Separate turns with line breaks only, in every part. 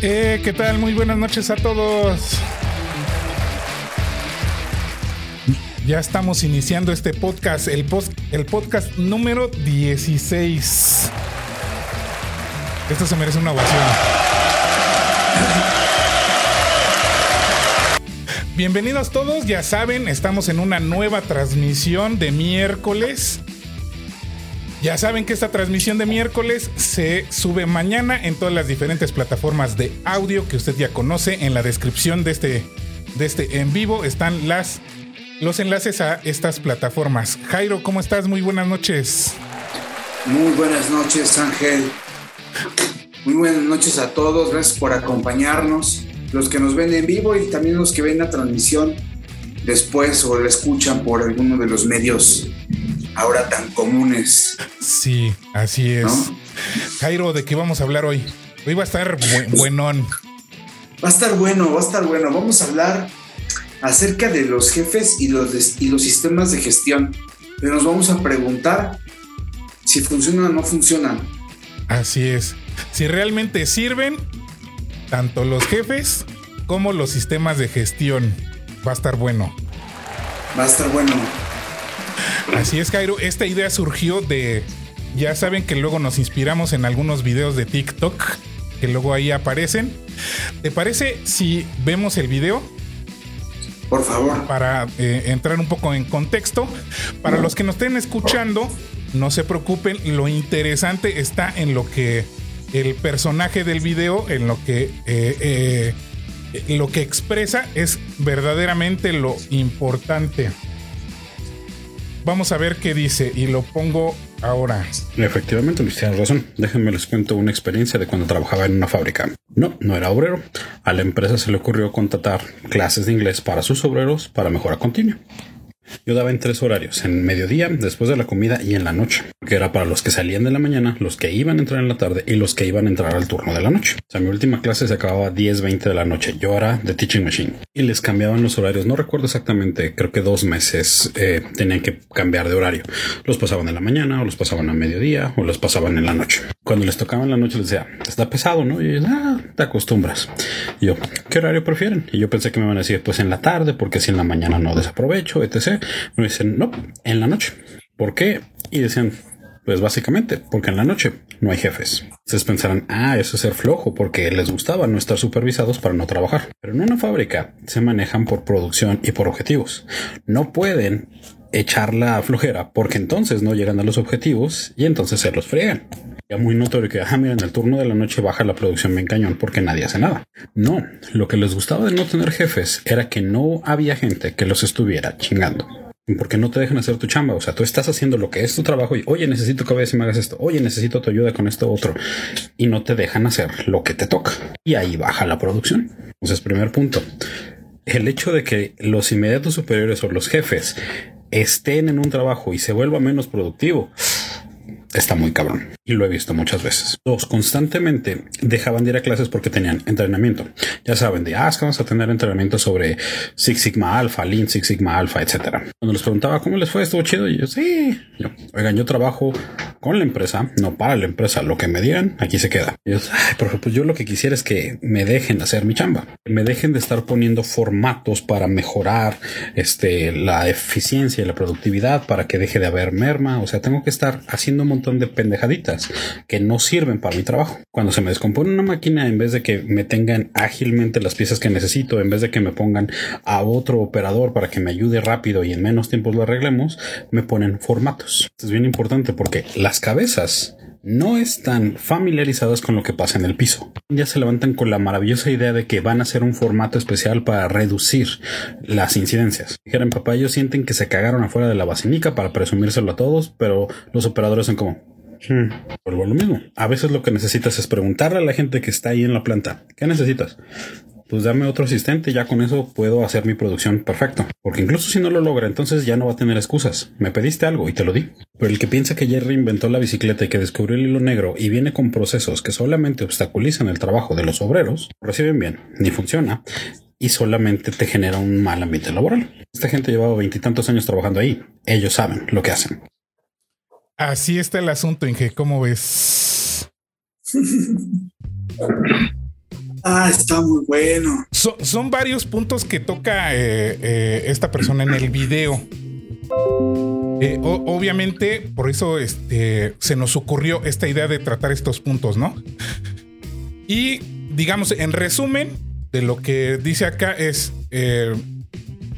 Eh, ¿Qué tal? Muy buenas noches a todos. Ya estamos iniciando este podcast, el, el podcast número 16. Esto se merece una ovación. Bienvenidos todos, ya saben, estamos en una nueva transmisión de miércoles ya saben que esta transmisión de miércoles se sube mañana en todas las diferentes plataformas de audio que usted ya conoce. En la descripción de este, de este en vivo están las, los enlaces a estas plataformas. Jairo, ¿cómo estás? Muy buenas noches.
Muy buenas noches, Ángel. Muy buenas noches a todos. Gracias por acompañarnos. Los que nos ven en vivo y también los que ven la transmisión después o la escuchan por alguno de los medios ahora tan comunes.
Sí, así es. Jairo, ¿de qué vamos a hablar hoy? Hoy va a estar buenón.
Va a estar bueno, va a estar bueno. Vamos a hablar acerca de los jefes y los, y los sistemas de gestión. Pero nos vamos a preguntar si funcionan o no funcionan.
Así es. Si realmente sirven tanto los jefes como los sistemas de gestión. Va a estar bueno.
Va a estar bueno.
Así es, Jairo. Esta idea surgió de. Ya saben que luego nos inspiramos en algunos videos de TikTok que luego ahí aparecen. ¿Te parece si vemos el video?
Por favor.
Para eh, entrar un poco en contexto. Para los que nos estén escuchando, no se preocupen. Lo interesante está en lo que el personaje del video, en lo que. Eh, eh, lo que expresa es verdaderamente lo importante. Vamos a ver qué dice y lo pongo ahora.
Efectivamente, Luis, tienes razón. Déjenme les cuento una experiencia de cuando trabajaba en una fábrica. No, no era obrero. A la empresa se le ocurrió contratar clases de inglés para sus obreros para mejora continua. Yo daba en tres horarios, en mediodía, después de la comida y en la noche, que era para los que salían de la mañana, los que iban a entrar en la tarde y los que iban a entrar al turno de la noche. O sea, mi última clase se acababa a 10, 20 de la noche. Yo era de Teaching Machine y les cambiaban los horarios. No recuerdo exactamente, creo que dos meses eh, tenían que cambiar de horario. Los pasaban en la mañana o los pasaban a mediodía o los pasaban en la noche. Cuando les tocaba en la noche les decía, está pesado, ¿no? Y ah, te acostumbras. Y yo, ¿qué horario prefieren? Y yo pensé que me iban a decir, pues en la tarde, porque si en la mañana no desaprovecho, etc. Dicen, no, en la noche. ¿Por qué? Y decían, pues básicamente, porque en la noche no hay jefes. Ustedes pensarán, ah, eso es ser flojo, porque les gustaba no estar supervisados para no trabajar. Pero en una fábrica se manejan por producción y por objetivos. No pueden echar la flojera, porque entonces no llegan a los objetivos y entonces se los friegan. Ya muy notorio que, ah, mira, en el turno de la noche baja la producción bien cañón porque nadie hace nada. No, lo que les gustaba de no tener jefes era que no había gente que los estuviera chingando porque no te dejan hacer tu chamba. O sea, tú estás haciendo lo que es tu trabajo y, oye, necesito que vayas y me hagas esto. Oye, necesito tu ayuda con esto otro. Y no te dejan hacer lo que te toca. Y ahí baja la producción. Entonces, primer punto. El hecho de que los inmediatos superiores o los jefes estén en un trabajo y se vuelva menos productivo está muy cabrón. Y lo he visto muchas veces. Dos, constantemente dejaban de ir a clases porque tenían entrenamiento. Ya saben, de, ah, es que vamos a tener entrenamiento sobre Six Sigma Alpha, Lean Six Sigma Alpha, etcétera. Cuando les preguntaba cómo les fue, estuvo chido. Y yo, sí. Yo, oigan, yo trabajo con la empresa, no para la empresa. Lo que me digan, aquí se queda. Y yo, ay, pues yo lo que quisiera es que me dejen hacer mi chamba. Me dejen de estar poniendo formatos para mejorar este, la eficiencia y la productividad para que deje de haber merma. O sea, tengo que estar haciendo un montón de pendejaditas que no sirven para mi trabajo. Cuando se me descompone una máquina, en vez de que me tengan ágilmente las piezas que necesito, en vez de que me pongan a otro operador para que me ayude rápido y en menos tiempo lo arreglemos, me ponen formatos. Es bien importante porque las cabezas no están familiarizadas con lo que pasa en el piso. Ya se levantan con la maravillosa idea de que van a hacer un formato especial para reducir las incidencias. Dijeron, papá, ellos sienten que se cagaron afuera de la basinica para presumírselo a todos, pero los operadores son como, Hmm, vuelvo a lo mismo. A veces lo que necesitas es preguntarle a la gente que está ahí en la planta, ¿qué necesitas? Pues dame otro asistente y ya con eso puedo hacer mi producción perfecto. Porque incluso si no lo logra, entonces ya no va a tener excusas. Me pediste algo y te lo di. Pero el que piensa que Jerry inventó la bicicleta y que descubrió el hilo negro y viene con procesos que solamente obstaculizan el trabajo de los obreros, reciben bien, ni funciona, y solamente te genera un mal ambiente laboral. Esta gente llevaba veintitantos años trabajando ahí. Ellos saben lo que hacen.
Así está el asunto, Inge. ¿Cómo ves?
ah, está muy bueno.
son varios puntos que toca eh, eh, esta persona en el video. Eh, obviamente, por eso este, se nos ocurrió esta idea de tratar estos puntos, ¿no? Y digamos, en resumen, de lo que dice acá es,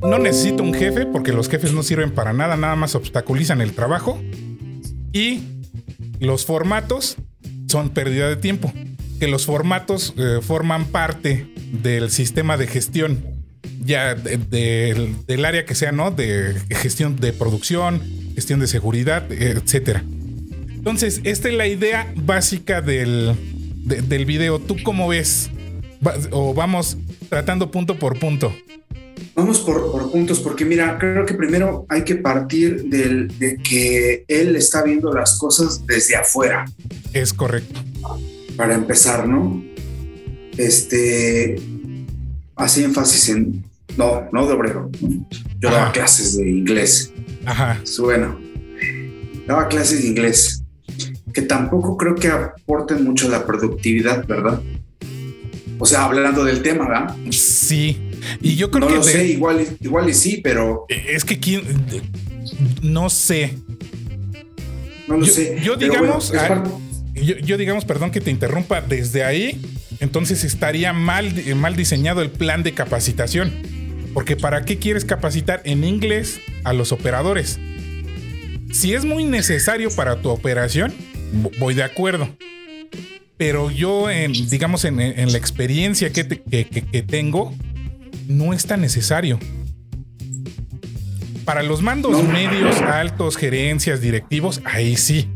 no necesito un jefe porque los jefes no sirven para nada, nada más obstaculizan el trabajo. Y los formatos son pérdida de tiempo. Que los formatos eh, forman parte del sistema de gestión ya del área que sea, ¿no? De gestión de producción, gestión de seguridad, etcétera. Entonces, esta es la idea básica del, del video. ¿Tú cómo ves? o vamos tratando punto por punto?
Vamos por, puntos, porque mira, creo que primero hay que partir del, de que él está viendo las cosas desde afuera.
Es correcto.
Para empezar, ¿no? Este hace énfasis en no, no de obrero. Yo daba clases de inglés.
Ajá.
Bueno, daba clases de inglés que tampoco creo que aporten mucho a la productividad, ¿verdad? O sea, hablando del tema, ¿verdad?
Sí. Y yo creo
no
que.
No lo sé, igual, igual y sí, pero.
Es que quién. No sé.
No lo sé.
Yo digamos. Yo, digamos, perdón que te interrumpa, desde ahí, entonces estaría mal, mal diseñado el plan de capacitación. Porque ¿para qué quieres capacitar en inglés a los operadores? Si es muy necesario para tu operación, voy de acuerdo pero yo, en, digamos, en, la experiencia que, tengo, no es tan necesario. Para los mandos medios, altos, gerencias, directivos, ahí sí.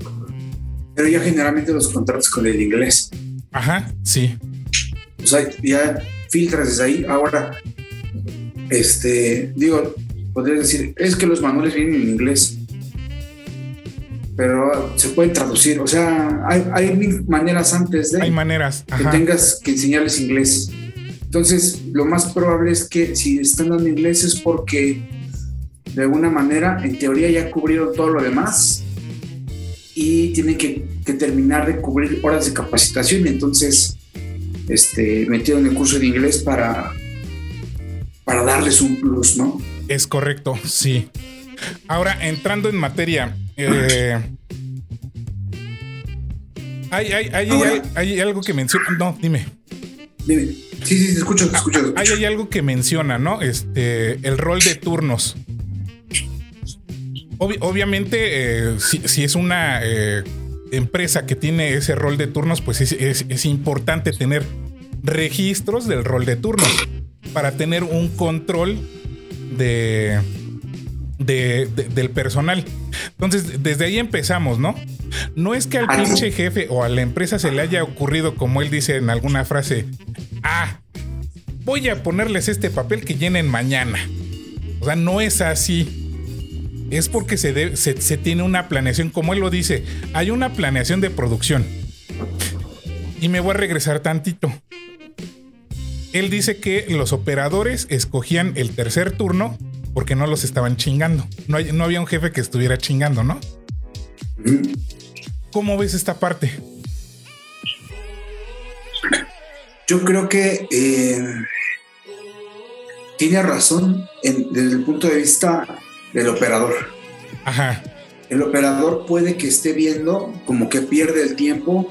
Pero ya generalmente los contratos con el inglés.
Ajá, sí.
O sea, ya filtras desde ahí. Ahora, este, digo, podría decir, es que los manuales vienen en inglés pero se pueden traducir. O sea, hay, hay maneras antes de
hay maneras,
que tengas que enseñarles inglés. Entonces, lo más probable es que si están dando inglés es porque de alguna manera, en teoría, ya cubrieron todo lo demás y tienen que, terminar de cubrir horas de capacitación. Entonces, este, metieron el curso de inglés para, para darles un plus, ¿no?
Es correcto, sí. Ahora, entrando en materia, eh, hay, hay, algo que menciona. No, dime.
Dime. Sí, sí, te escucho, te escucho.
Hay, algo que menciona, ¿no? Este, el rol de turnos. Obviamente, eh, si, es una eh, empresa que tiene ese rol de turnos, pues es, importante tener registros del rol de turnos para tener un control de, del personal. Entonces, desde ahí empezamos, ¿no? No es que al pinche jefe o a la empresa se le haya ocurrido, como él dice en alguna frase, ah, voy a ponerles este papel que llenen mañana. O sea, no es así. Es porque se, se, tiene una planeación, como él lo dice, hay una planeación de producción. Y me voy a regresar tantito. Él dice que los operadores escogían el tercer turno porque no los estaban chingando. No, no había un jefe que estuviera chingando, ¿no? ¿Cómo ves esta parte?
Yo creo que eh, tiene razón desde el punto de vista del operador.
Ajá.
El operador puede que esté viendo como que pierde el tiempo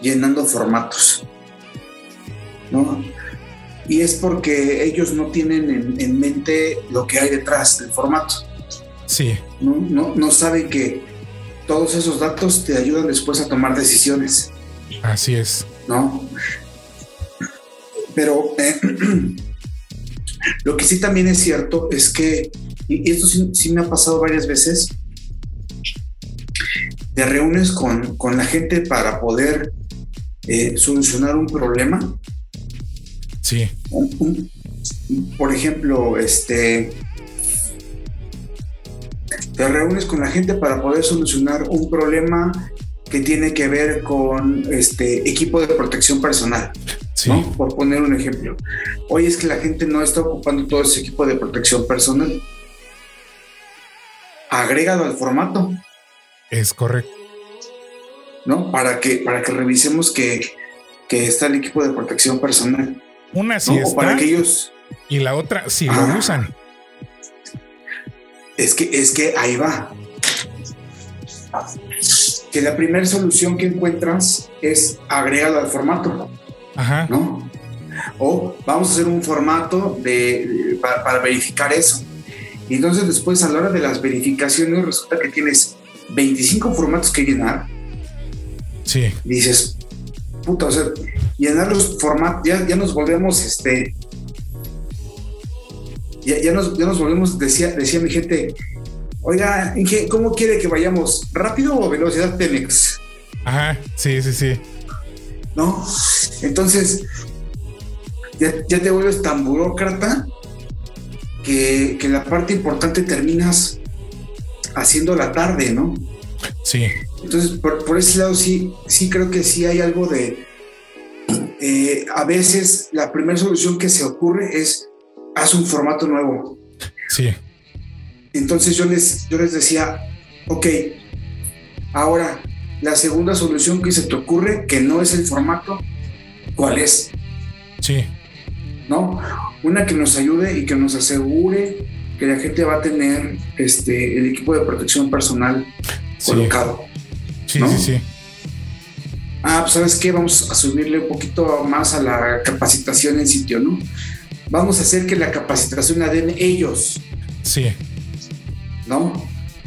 llenando formatos. ¿No? y es porque ellos no tienen en, mente lo que hay detrás del formato.
Sí.
No, no, saben que todos esos datos te ayudan después a tomar decisiones.
Así es.
¿No? Pero eh, lo que sí también es cierto es que, y esto sí, me ha pasado varias veces, te reúnes con, con la gente para poder eh, solucionar un problema.
Sí.
Por ejemplo, este, te reúnes con la gente para poder solucionar un problema que tiene que ver con este equipo de protección personal.
Sí.
¿no? Por poner un ejemplo. Hoy es que la gente no está ocupando todo ese equipo de protección personal. Agrégalo al formato,
Es correcto.
¿no? Para que, para que revisemos que, que está el equipo de protección personal.
Una sí
¿no? O para
está
que ellos.
y la otra sí
Ah.
lo usan.
Es que, es que ahí va. Que la primera solución que encuentras es agregado al formato.
Ajá.
¿no? O vamos a hacer un formato de, de- para, para verificar eso. Y entonces después a la hora de las verificaciones resulta que tienes 25 formatos que llenar.
Sí.
Dices, puta, o sea, llenar los formatos, ya, ya nos volvemos, este, ya, ya nos, ya nos volvemos, decía, decía mi gente, oiga, Inge, ¿cómo quiere que vayamos? ¿Rápido o velocidad Tenex?
Ajá. Sí, sí, sí.
¿no? Entonces, ya, ya te vuelves tan burócrata que, que la parte importante terminas haciendo la tarde, ¿no?
Sí.
Entonces, por, por ese lado sí, sí creo que sí hay algo de... eh, a veces la primera solución que se ocurre es, haz un formato nuevo.
Sí.
Entonces yo les, yo les decía, ok, ahora la segunda solución que se te ocurre, que no es el formato, ¿cuál es?
Sí.
¿No? Una que nos ayude y que nos asegure que la gente va a tener este, el equipo de protección personal
Sí.
colocado.
Sí,
¿No?
sí, sí.
Ah, pues sabes qué, vamos a subirle un poquito más a la capacitación en sitio, ¿no? Vamos a hacer que la capacitación la den ellos,
Sí.
¿no?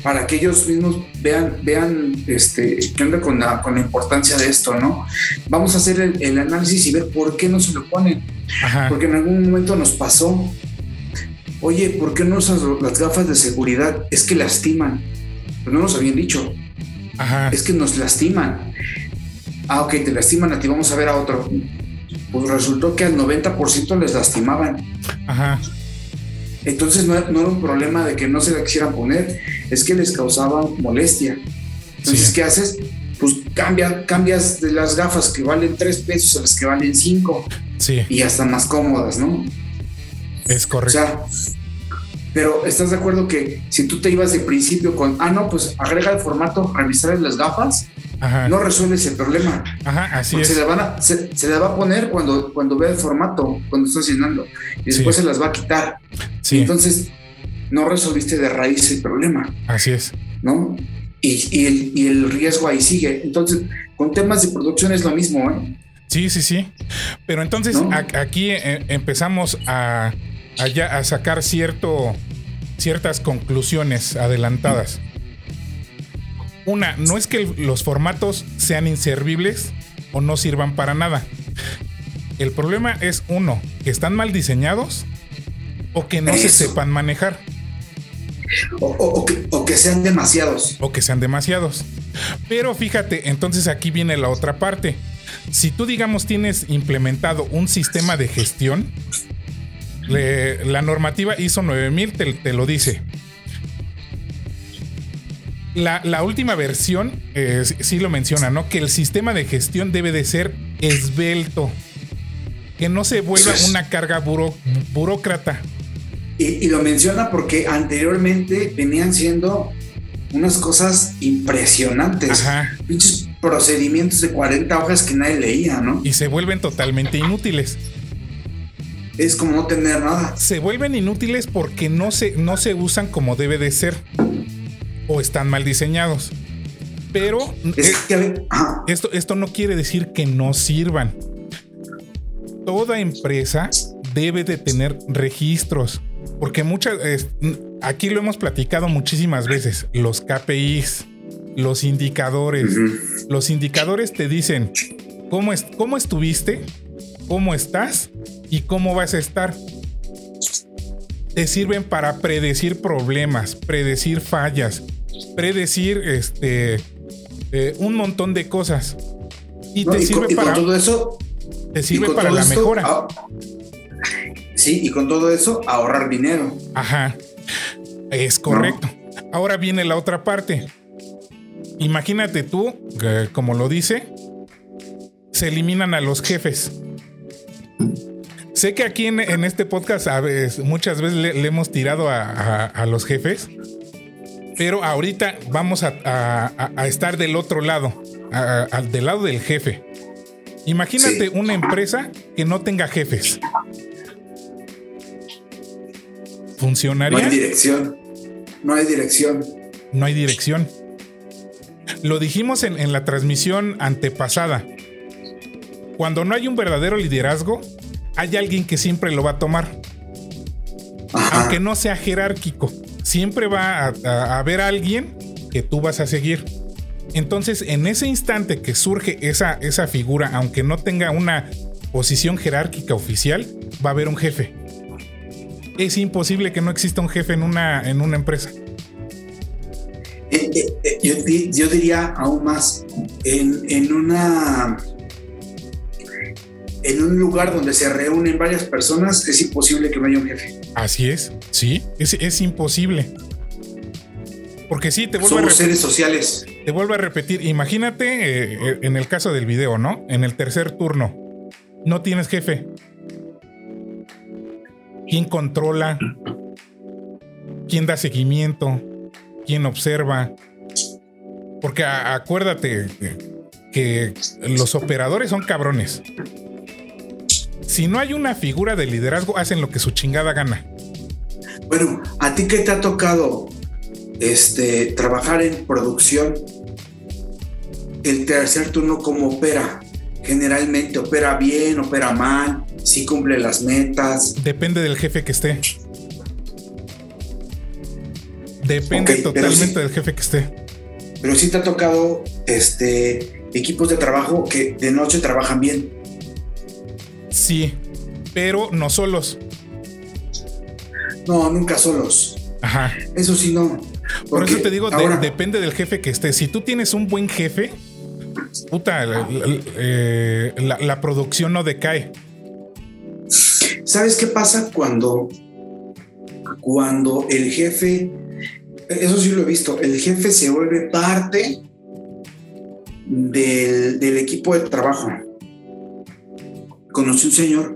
Para que ellos mismos vean, vean este, qué onda con la, con la importancia de esto, ¿no? Vamos a hacer el, el análisis y ver por qué no se lo ponen.
Ajá.
Porque en algún momento nos pasó. Oye, ¿por qué no usas las gafas de seguridad? Es que lastiman. Pero no nos habían dicho.
Ajá.
Es que nos lastiman. Ah, ok, te lastiman a ti, vamos a ver a otro. Pues resultó que al 90% les lastimaban.
Ajá.
Entonces no, no era un problema de que no se la quisieran poner, es que les causaba molestia. Entonces,
Sí.
¿qué haces? Pues cambia, cambias de las gafas que valen 3 pesos a las que valen 5
Sí.
y están más cómodas, ¿no?
Es
O
correcto.
sea, pero ¿estás de acuerdo que si tú te ibas de principio con, ah, no, pues agrega el formato, revisar las gafas,
Ajá.
no resuelves el problema?
Ajá. Así
se
es.
le, van a- se, se le va a poner cuando, cuando vea el formato, cuando estás llenando, y después
Sí.
se las va a quitar.
Sí.
Entonces, no resolviste de raíz el problema,
Así es.
¿no? Y, y el, y el riesgo ahí sigue. Entonces, con temas de producción es lo mismo, ¿eh?
Sí, sí, sí. Pero entonces
¿No?
a- aquí eh, empezamos a, a a sacar cierto, ciertas conclusiones adelantadas. Una, no es que los formatos sean inservibles o no sirvan para nada. El problema es uno, que están mal diseñados o que no se sepan manejar
O, o- o que, o que sean demasiados.
o que sean demasiados. Pero fíjate, entonces aquí viene la otra parte. Si tú, digamos, tienes implementado un sistema de gestión, le- la normativa ISO 9000 te, te lo dice. La, la última versión eh, sí- lo menciona, ¿no? Que el sistema de gestión debe de ser esbelto. Que no se vuelva una carga buro- burócrata.
Y, y lo menciona porque anteriormente venían siendo unas cosas impresionantes.
Ajá.
Pinches procedimientos de 40 hojas que nadie leía, ¿no?
Y se vuelven totalmente inútiles.
Es como no tener nada.
se vuelven inútiles porque no se, no se usan como debe de ser o están mal diseñados. Pero
Es
eh,
que,
esto, esto no quiere decir que no sirvan. Toda empresa debe de tener registros. Porque muchas, aquí lo hemos platicado muchísimas veces, los KPIs, los indicadores. Los indicadores te dicen cómo, es, cómo estuviste, cómo estás y cómo vas a estar. Te sirven para predecir problemas, predecir fallas, predecir este eh, un montón de cosas. Y
No,
te
y
sirve
con, y con
para,
todo eso.
te sirve para la
esto,
mejora.
ah, sí, y con todo eso, ahorrar dinero.
Ajá. Es correcto. Ahora viene la otra parte. Imagínate tú, que, como lo dice, se eliminan a los jefes. Sé que aquí en, en este podcast a veces- muchas veces le, le hemos tirado a, a- a los jefes, pero ahorita vamos a, estar del otro lado, al del lado del jefe. Imagínate
Sí.
una empresa que no tenga jefes.
No
¿Funcionaría?
hay dirección. No hay dirección.
no hay dirección. Lo dijimos en, en la transmisión antepasada. Cuando no hay un verdadero liderazgo, hay alguien que siempre lo va a tomar.
Ajá.
Aunque no sea jerárquico, siempre va a, haber alguien que tú vas a seguir. Entonces, en ese instante que surge esa, esa figura, aunque no tenga una posición jerárquica oficial, va a haber un jefe. Es imposible que no exista un jefe en una, en una empresa.
Eh, eh, eh, yo, yo diría aún más, en, en una en un lugar donde se reúnen varias personas, es imposible que no haya un jefe.
Así es, sí, es, es imposible. Porque sí, te vuelvo, a
Somos
rep-
seres sociales.
te vuelvo a repetir, imagínate eh, eh, en el caso del video, ¿no? En el tercer turno, no tienes jefe. ¿Quién controla? ¿Quién da seguimiento? ¿Quién observa? Porque a- acuérdate eh, que los operadores son cabrones. Si no hay una figura de liderazgo, hacen lo que su chingada gana.
Bueno, ¿a ti qué te ha tocado este, trabajar en producción? El tercer turno, ¿cómo opera? Generalmente opera bien, opera mal, si cumple las metas.
Depende del jefe que esté. Depende totalmente
sí.
del jefe que esté.
Pero sí te ha tocado este, equipos de trabajo que de noche trabajan bien.
Sí, pero no solos.
No, nunca solos.
Ajá.
Eso sí, no.
Por eso te digo, de- depende del jefe que esté. Si tú tienes un buen jefe, puta, la, la- eh, la- la producción no decae.
¿Sabes qué pasa cuando, cuando el jefe, eso sí lo he visto, el jefe se vuelve parte del, del equipo de trabajo? Conocí un señor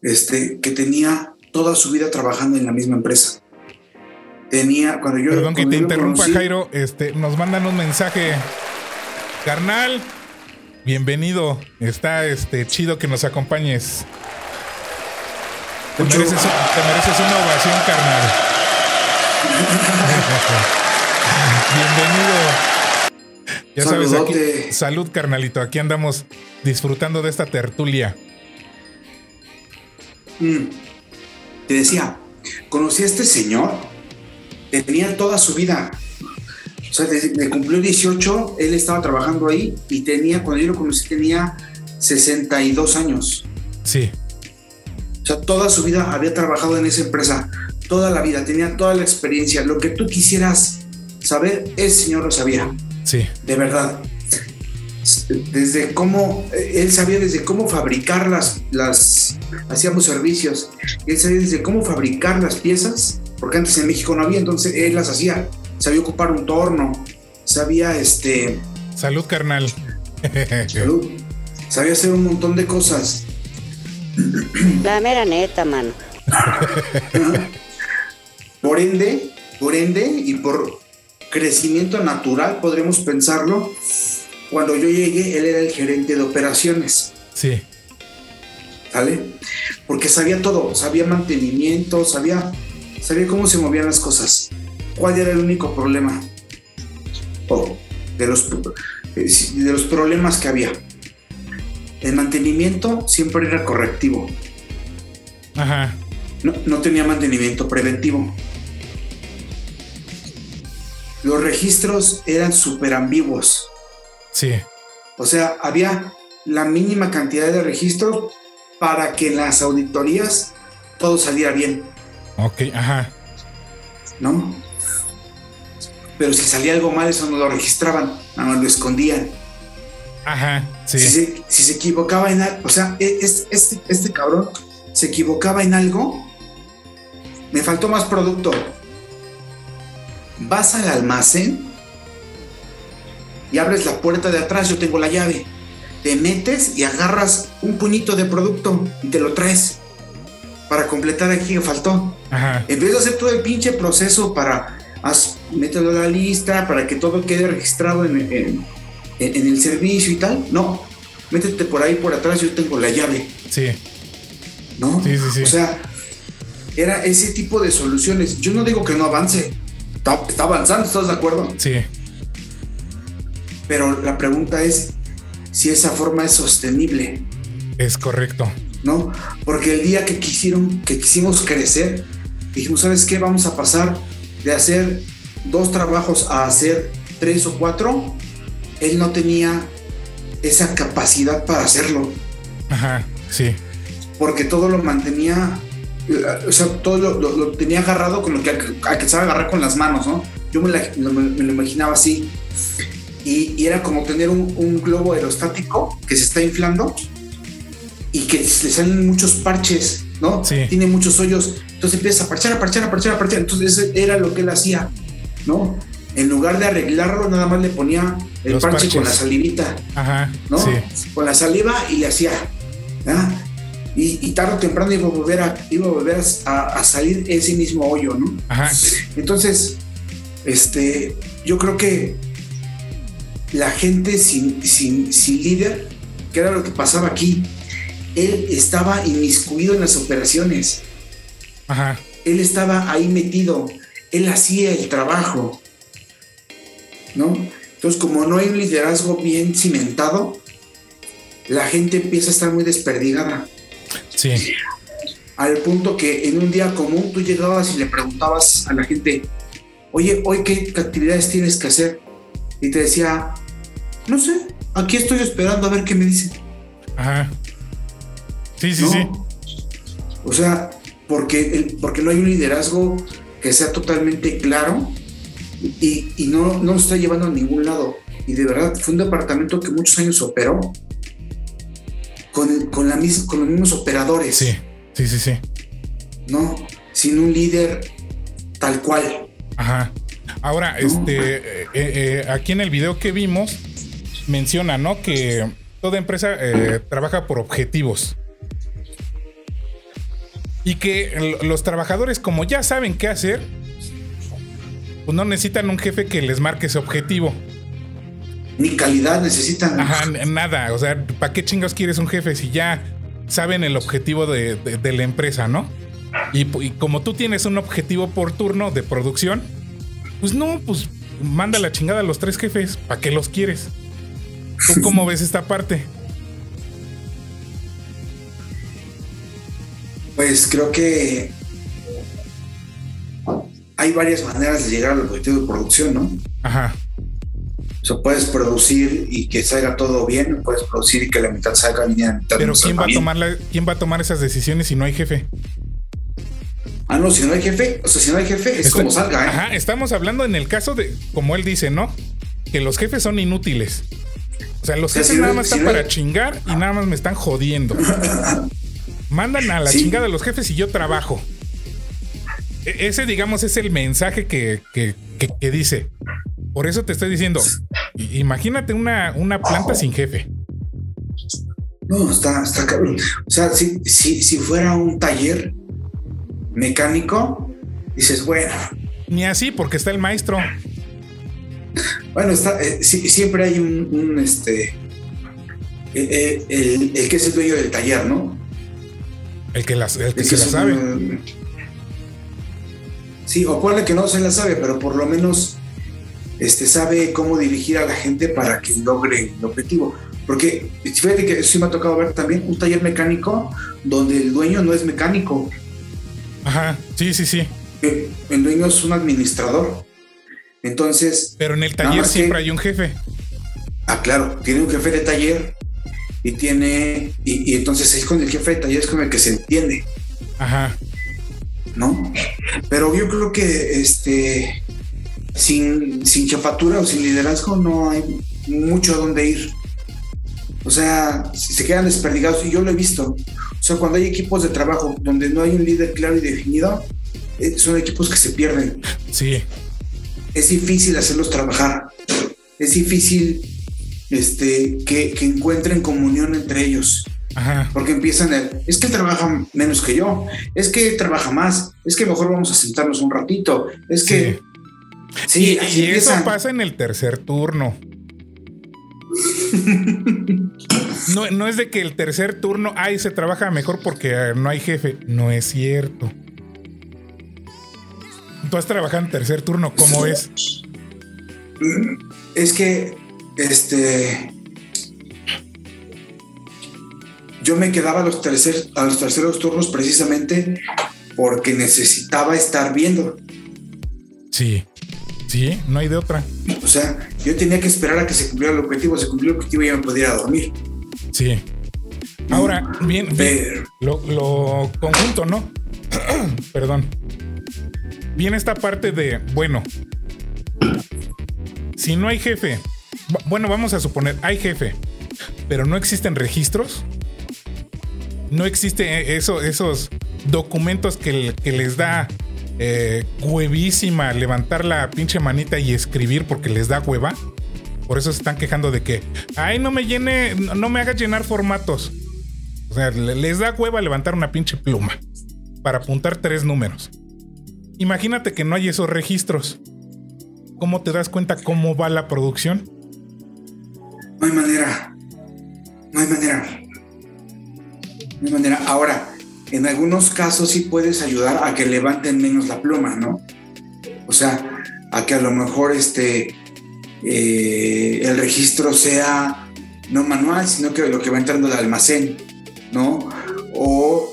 este, que tenía toda su vida trabajando en la misma empresa. Tenía, cuando yo
Perdón que
cuando
te
yo lo
interrumpa,
conocí-
Jairo. Este, nos mandan un mensaje. Carnal, bienvenido. Está este chido que nos acompañes. Te mereces, te mereces una ovación, carnal. Bienvenido. Ya sabes, aquí, salud, carnalito. Aquí andamos disfrutando de esta tertulia.
Mm. Te decía, conocí a este señor, tenía toda su vida. O sea, desde que cumplió 18, él estaba trabajando ahí y tenía, cuando yo lo conocí, tenía 62 años.
Sí,
O sea, toda su vida había trabajado en esa empresa, toda la vida, tenía toda la experiencia. Lo que tú quisieras saber, ese señor lo sabía,
sí,
de verdad. Desde cómo, él sabía desde cómo fabricar las, las, hacíamos servicios, él sabía desde cómo fabricar las piezas, porque antes en México no había, entonces él las hacía, sabía ocupar un torno, sabía, este,
salud, carnal.
salud, sabía hacer un montón de cosas.
La mera neta, mano.
Por ende, por ende y por crecimiento natural, podremos pensarlo, cuando yo llegué, él era el gerente de operaciones,
Sí,
¿sale? Porque sabía todo, sabía mantenimiento, sabía, sabía cómo se movían las cosas. ¿Cuál era el único problema? O de los, eh, de los problemas que había. El mantenimiento siempre era correctivo,
ajá.
no, no tenía mantenimiento preventivo. Los registros eran súper ambiguos.
Sí,
O sea, había la mínima cantidad de registros para que en las auditorías todo saliera bien,
ok, ajá.
¿no? pero si salía algo mal, eso no lo registraban, nada más lo escondían.
Ajá, sí.
Si se, si se equivocaba en algo, o sea, e- es- este, este cabrón se equivocaba en algo, me faltó más producto. Vas al almacén y abres la puerta de atrás, yo tengo la llave. Te metes y agarras un puñito de producto y te lo traes para completar aquí que faltó.
Ajá.
En vez de hacer todo el pinche proceso para haz- mételo a la lista, para que todo quede registrado en, en- en- en el servicio y tal, no. Métete por ahí por atrás, yo tengo la llave,
Sí.
¿no?
Sí, sí, sí.
O sea, era ese tipo de soluciones. Yo no digo que no avance, está, está avanzando, ¿estás de acuerdo?
Sí.
Pero la pregunta es si esa forma es sostenible.
Es correcto.
¿no? Porque el día que quisieron, que quisimos crecer, dijimos, ¿sabes qué? Vamos a pasar de hacer dos trabajos a hacer tres o cuatro. Él no tenía esa capacidad para hacerlo,
Ajá. Sí.
porque todo lo mantenía, o sea, todo lo, lo- lo tenía agarrado con lo que alca- alcanzaba a agarrar con las manos, ¿no? Yo me, la- me- me lo imaginaba así. Y, y era como tener un, un globo aerostático que se está inflando y que le salen muchos parches, ¿no?
Sí.
Tiene muchos hoyos. Entonces empieza a parchar, a parchar, a parchar, a parchar. Entonces ese era lo que él hacía, ¿no? En lugar de arreglarlo, nada más le ponía el
Los
parche
parches.
con la salivita,
Ajá.
¿no?
Sí.
Con la saliva y le hacía. ¿ah? Y, y tarde o temprano iba a volver a, iba a, volver a, a salir ese mismo hoyo, ¿no?
Ajá.
Entonces, este, yo creo que la gente sin, sin, sin líder, que era lo que pasaba aquí, él estaba inmiscuido en las operaciones,
Ajá.
él estaba ahí metido, él hacía el trabajo, ¿no? Entonces, como no hay un liderazgo bien cimentado, la gente empieza a estar muy desperdigada
Sí.
al punto que en un día común tú llegabas y le preguntabas a la gente, oye, hoy qué actividades tienes que hacer? Y te decía, no sé, aquí estoy esperando a ver qué me dicen.
Ajá. Sí, sí,
¿no?
sí.
O sea, porque, el- porque no hay un liderazgo que sea totalmente claro y, y no, no nos está llevando a ningún lado. Y de verdad, fue un departamento que muchos años operó con, con, la mis- con los mismos operadores.
Sí. Sí, sí, sí.
¿no? Sin un líder tal cual.
Ajá. Ahora, este, eh, eh, aquí en el video que vimos, menciona, ¿no? Que toda empresa eh, trabaja por objetivos. Y que los trabajadores, como ya saben qué hacer, pues no necesitan un jefe que les marque ese objetivo.
Ni calidad necesitan.
Ajá, nada. O sea, ¿para qué chingados quieres un jefe si ya saben el objetivo de, de- de la empresa, no? Y, y como tú tienes un objetivo por turno de producción, pues no, pues manda la chingada a los tres jefes. ¿Para qué los quieres? ¿Tú cómo ves esta parte?
Pues creo que hay varias maneras de llegar al objetivo de producción, ¿no?
Ajá.
O sea, puedes producir y que salga todo bien, puedes producir y que la mitad salga bien y la mitad
Pero
no
¿quién va, a tomar la- ¿quién va a tomar esas decisiones si no hay jefe?
Ah, no, si no hay jefe, o sea, si no hay jefe, es
Está-
como salga, ¿eh?
Ajá, estamos hablando en el caso de, como él dice, ¿no? Que los jefes son inútiles. O sea, los jefes nada más están para chingar y nada más me están jodiendo. Mandan a la chingada a los jefes y yo trabajo. E- ese, digamos, es el mensaje que, que- que- que dice. Por eso te estoy diciendo, imagínate una, una planta sin jefe.
No, está, está cabrón. O sea, si, si, si fuera un taller mecánico, dices, bueno,
Ni así, porque está el maestro.
Bueno, está, eh, siempre hay un, un, este, eh, eh, el, el que es el dueño del taller, ¿no?
El que, las, el que
El
se
que
la sabe.
un- sí, o puede que no se la sabe, pero por lo menos este, sabe cómo dirigir a la gente para que logre el objetivo. Porque fíjate que sí me ha tocado ver también un taller mecánico donde el dueño no es mecánico,
Ajá, sí, sí, sí.
eh, el dueño es un administrador. Entonces,
Pero en el taller
que-
siempre hay un jefe.
Ah, claro, tiene un jefe de taller y tiene, y, y entonces es con el jefe de taller es con el que se entiende,
Ajá.
¿no? Pero yo creo que este, sin, sin jefatura o sin liderazgo no hay mucho a dónde ir. O sea, si se quedan desperdigados, y yo lo he visto. O sea, cuando hay equipos de trabajo donde no hay un líder claro y definido, eh, son equipos que se pierden.
Sí.
Es difícil hacerlos trabajar. Es difícil este, que, que encuentren comunión entre ellos.
Ajá.
Porque empiezan el, es que trabaja menos que yo, es que trabaja más, es que mejor vamos a sentarnos un ratito, es que... Sí,
y,
así
y eso pasa en el tercer turno. No, no es de que el tercer turno, ay, se trabaja mejor porque eh, no hay jefe. No es cierto. Tú has trabajado en tercer turno, ¿cómo es?
Es que, este... Yo me quedaba a los, tercer, a los terceros turnos precisamente porque necesitaba estar viendo.
Sí. Sí, no hay de otra.
O sea, yo tenía que esperar a que se cumpliera el objetivo, se cumplió el objetivo y ya me podía ir a dormir.
Sí. Ahora, bien, bien, lo, lo conjunto, ¿no? Perdón. Viene esta parte de, bueno, si no hay jefe, bu- bueno, vamos a suponer, hay jefe, pero no existen registros, no existe eso, esos documentos que, que les da eh, huevísima levantar la pinche manita y escribir porque les da hueva. Por eso se están quejando de que, ay, no me llene, no, me hagas llenar formatos. O sea, le- les da hueva levantar una pinche pluma para apuntar tres números. Imagínate que no hay esos registros. ¿Cómo te das cuenta cómo va la producción?
no hay manera. No hay manera. No hay manera. Ahora, en algunos casos sí puedes ayudar a que levanten menos la pluma, ¿no? O sea, a que a lo mejor este eh, el registro sea no manual, sino que lo que va entrando al almacén, ¿no? O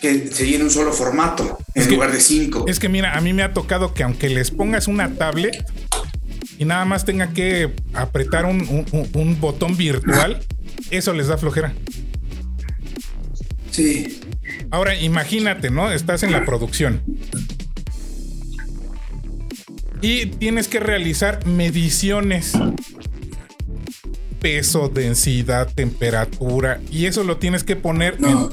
que se llene un solo formato en
Es que-
lugar de cinco.
Es que mira, a mí me ha tocado que aunque les pongas una tablet y nada más tenga que apretar un, un- un- un botón virtual, eso les da flojera.
Sí.
Ahora imagínate, ¿no? Estás en la producción. Y tienes que realizar mediciones. Peso, densidad, temperatura. Y eso lo tienes que poner
No.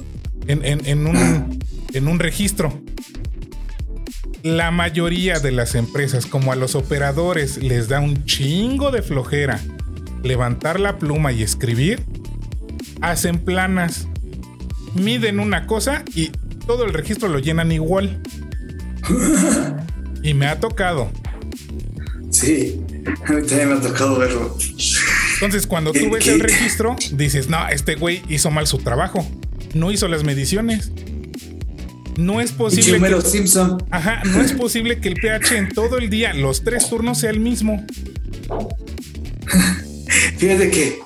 en, en- en- en un, en un registro. La mayoría de las empresas, como a los operadores, les da un chingo de flojera levantar la pluma y escribir, hacen planas miden una cosa y todo el registro lo llenan igual. Y me ha tocado.
Sí. A mí también me ha tocado verlo.
Entonces, cuando tú
¿Qué-
ves
qué?
el registro, dices, no, este güey hizo mal su trabajo. No hizo las mediciones. No es posible. Que,
Simpson.
ajá, no es posible que el pH en todo el día, los tres turnos, sea el mismo.
Fíjate que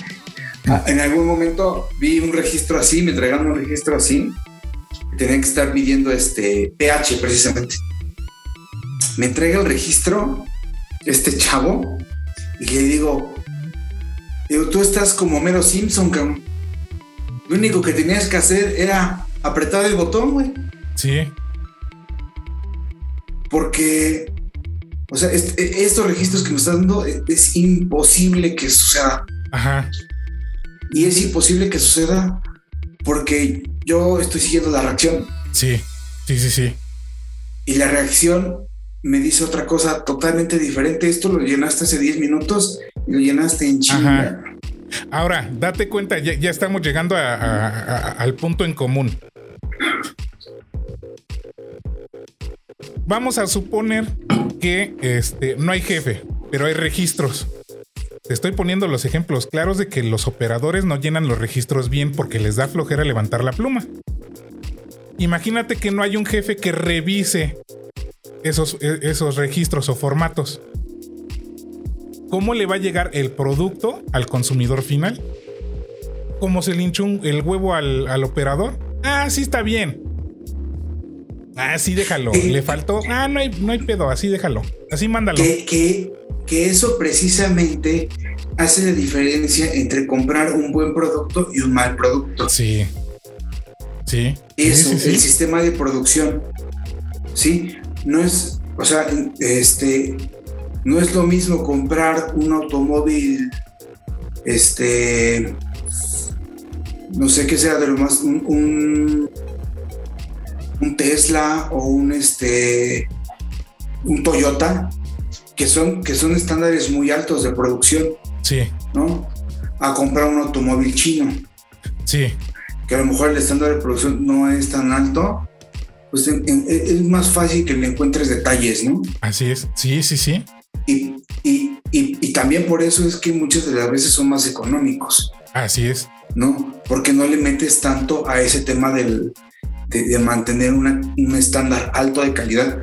en algún momento vi un registro así, me entregaron un registro así. Tenía que estar midiendo este pH precisamente. Me entrega el registro este chavo y le digo, digo, tú estás como Homero Simpson, cabrón. Lo único que tenías que hacer era apretar el botón, güey.
Sí,
Porque, o sea, est- estos registros que me estás dando es imposible que suceda.
ajá.
Y es imposible que suceda porque yo estoy siguiendo la reacción
Sí, sí, sí, sí.
y la reacción me dice otra cosa totalmente diferente. Esto lo llenaste hace 10 minutos y lo llenaste en chinga.
Ahora, date cuenta, ya, ya estamos llegando a- a- a- al punto en común. Vamos a suponer que este, no hay jefe, pero hay registros. Te estoy poniendo los ejemplos claros de que los operadores no llenan los registros bien porque les da flojera levantar la pluma. Imagínate que no hay un jefe que revise esos, e- esos registros o formatos. ¿Cómo le va a llegar el producto al consumidor final? ¿Cómo se le hinchó el huevo al, al operador? Ah, sí está bien. Ah, sí, déjalo. Le faltó. Ah, no hay, no hay pedo, así déjalo. Así mándalo.
Que, que, que eso precisamente hace la diferencia entre comprar un buen producto y un mal producto.
Sí. Sí.
Eso,
Sí, sí, sí.
el sistema de producción. Sí, no es, O sea, este, no es lo mismo comprar un automóvil, este, no sé qué sea de lo más, un, un, un Tesla o un, este, un Toyota, que son, que son estándares muy altos de producción,
Sí,
¿no? A comprar un automóvil chino,
sí,
que a lo mejor el estándar de producción no es tan alto, pues en- en- es más fácil que le encuentres detalles, ¿no?
así es. Sí, sí, sí.
Y, y, y, y también por eso es que muchas de las veces son más económicos,
Así es.
¿no? Porque no le metes tanto a ese tema del, de, de mantener una- un estándar alto de calidad.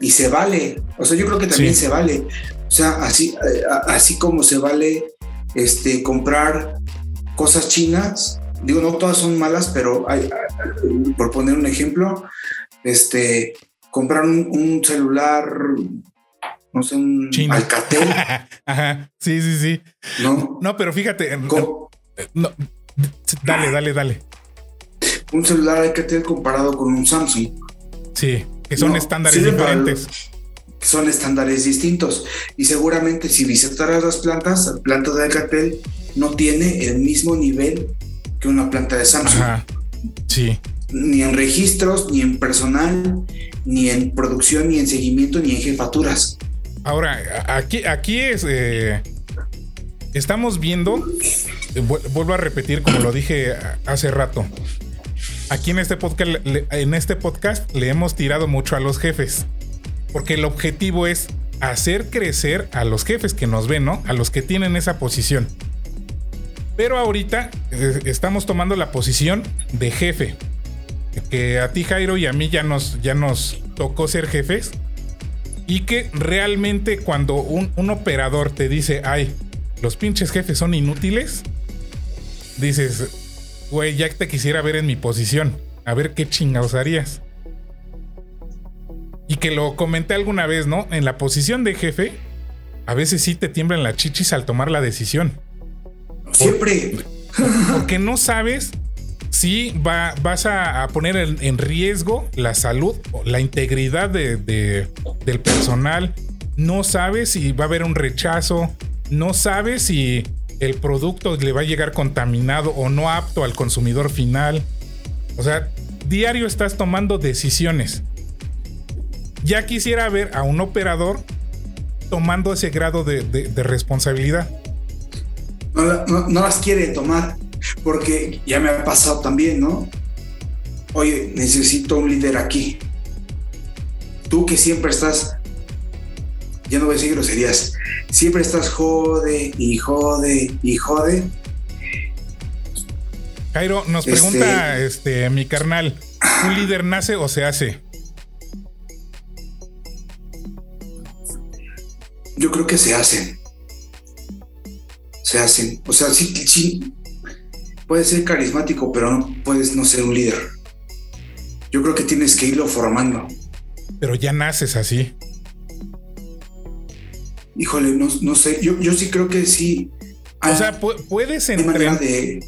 Y se vale, o sea, yo creo que también
Sí.
se vale. O sea, así, eh, así como se vale este, comprar cosas chinas, digo, no todas son malas, pero hay, por poner un ejemplo, este, comprar un, un celular, no sé, un. Alcatel,
Ajá. Sí, sí, sí.
¿no?
No, pero fíjate. en-
Co-
no, dale, dale, dale.
un celular Alcatel comparado con un Samsung.
Sí, que son
No,
estándares
para
diferentes.
Son estándares distintos. Y seguramente si visitaras las plantas, la planta de Alcatel no tiene el mismo nivel que una planta de Samsung.
Ajá. Sí.
Ni en registros, ni en personal, ni en producción, ni en seguimiento, ni en jefaturas.
Ahora, aquí, aquí es. eh, estamos viendo. eh, vu- Vuelvo a repetir, como lo dije hace rato. Aquí en este podcast, en este podcast le hemos tirado mucho a los jefes. Porque el objetivo es hacer crecer a los jefes que nos ven, ¿no? A los que tienen esa posición. Pero ahorita eh, estamos tomando la posición de jefe. Que a ti, Jairo, y a mí ya nos, ya nos tocó ser jefes. Y que realmente cuando un, un operador te dice, ay, los pinches jefes son inútiles, dices, güey, ya te quisiera ver en mi posición. A ver qué chingados harías. Y que lo comenté alguna vez, ¿no? En la posición de jefe, a veces sí te tiemblan las chichis al tomar la decisión.
Siempre.
Porque no sabes si va, vas a, a poner en, en riesgo la salud, o la integridad de- de- del personal. No sabes si va a haber un rechazo. No sabes si el producto le va a llegar contaminado o no apto al consumidor final. O sea, diario estás tomando decisiones. Ya quisiera ver a un operador tomando ese grado de- responsabilidad.
No- no las quiere tomar porque ya me ha pasado también, ¿no? Oye, necesito un líder aquí. Tú que siempre estás, ya no voy a decir groserías, siempre estás jode y jode y jode.
Jairo, nos
Este-
pregunta este mi carnal, ¿un líder nace o se hace?
Yo creo que se hacen. Se hacen. O sea, sí, sí, puedes ser carismático, pero no puedes no ser un líder. Yo creo que tienes que irlo formando.
Pero ya naces así.
Híjole, no, no sé, yo, yo sí creo que sí.
O sea, pu- puedes entrenar.
de,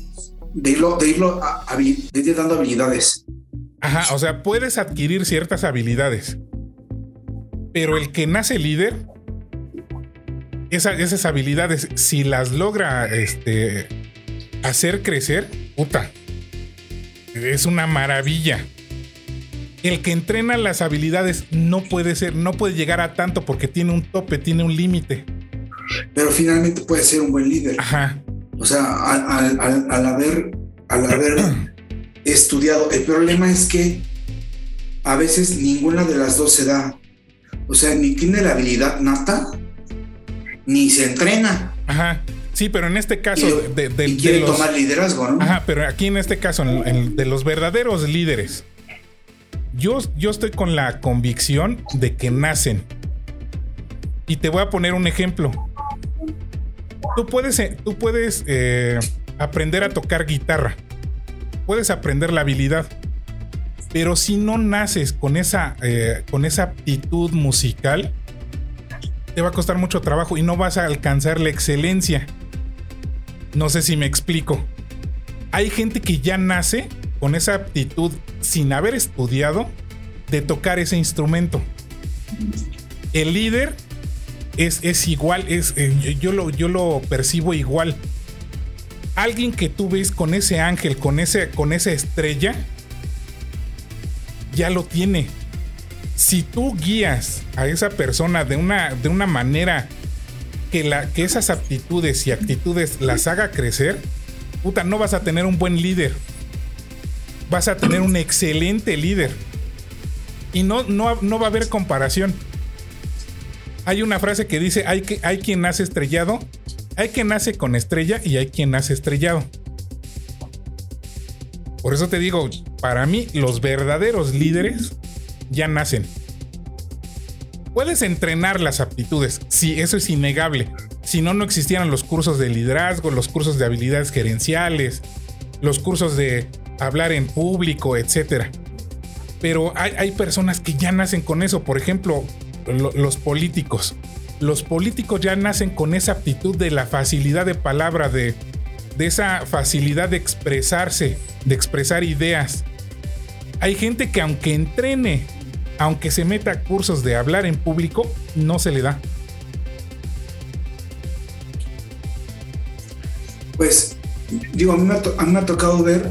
de irlo, de irlo a- de dando habilidades.
Ajá, o sea, puedes adquirir ciertas habilidades. Pero el que nace líder, esa- esas habilidades, si las logra este, hacer crecer, puta, es una maravilla. El que entrena las habilidades no puede ser, no puede llegar a tanto porque tiene un tope, tiene un límite.
Pero finalmente puede ser un buen líder.
Ajá,
O sea, al, al- al- al haber, al haber estudiado. El problema es que a veces ninguna de las dos se da. O sea, ni tiene la habilidad nata, ni se entrena.
ajá. Sí, pero en este caso
y,
de, de-
y
de
quiere
los-
tomar liderazgo, ¿no?
Ajá, pero aquí en este caso, en- en- de los verdaderos líderes, yo, yo estoy con la convicción de que nacen. Y te voy a poner un ejemplo. Tú puedes, eh, tú puedes eh, aprender a tocar guitarra. Puedes aprender la habilidad. Pero si no naces con esa, eh, con esa aptitud musical, te va a costar mucho trabajo y no vas a alcanzar la excelencia. No sé si me explico hay gente que ya nace con esa aptitud sin haber estudiado de tocar ese instrumento. El líder es, es igual, es, eh, yo, lo, yo lo percibo igual. Alguien que tú ves con ese ángel, con, ese, con esa estrella, ya lo tiene. Si tú guías a esa persona de una, de una manera que, la, que esas aptitudes y actitudes las haga crecer, puta, no vas a tener un buen líder. Vas a tener un excelente líder. Y no, no, no va a haber comparación. Hay una frase que dice, hay, que, hay quien nace estrellado, hay quien nace con estrella y hay quien nace estrellado. Por eso te digo, para mí los verdaderos líderes ya nacen. Puedes entrenar las aptitudes, sí, eso es innegable. Si no, no existieran los cursos de liderazgo, los cursos de habilidades gerenciales, los cursos de hablar en público, etc. Pero hay, hay personas que ya nacen con eso. Por ejemplo, lo- los políticos. Los políticos ya nacen con esa aptitud de la facilidad de palabra, de, de esa facilidad de expresarse, de expresar ideas. Hay gente que aunque entrene, aunque se meta a cursos de hablar en público, no se le da.
Pues, digo, a mí me ha tocado ver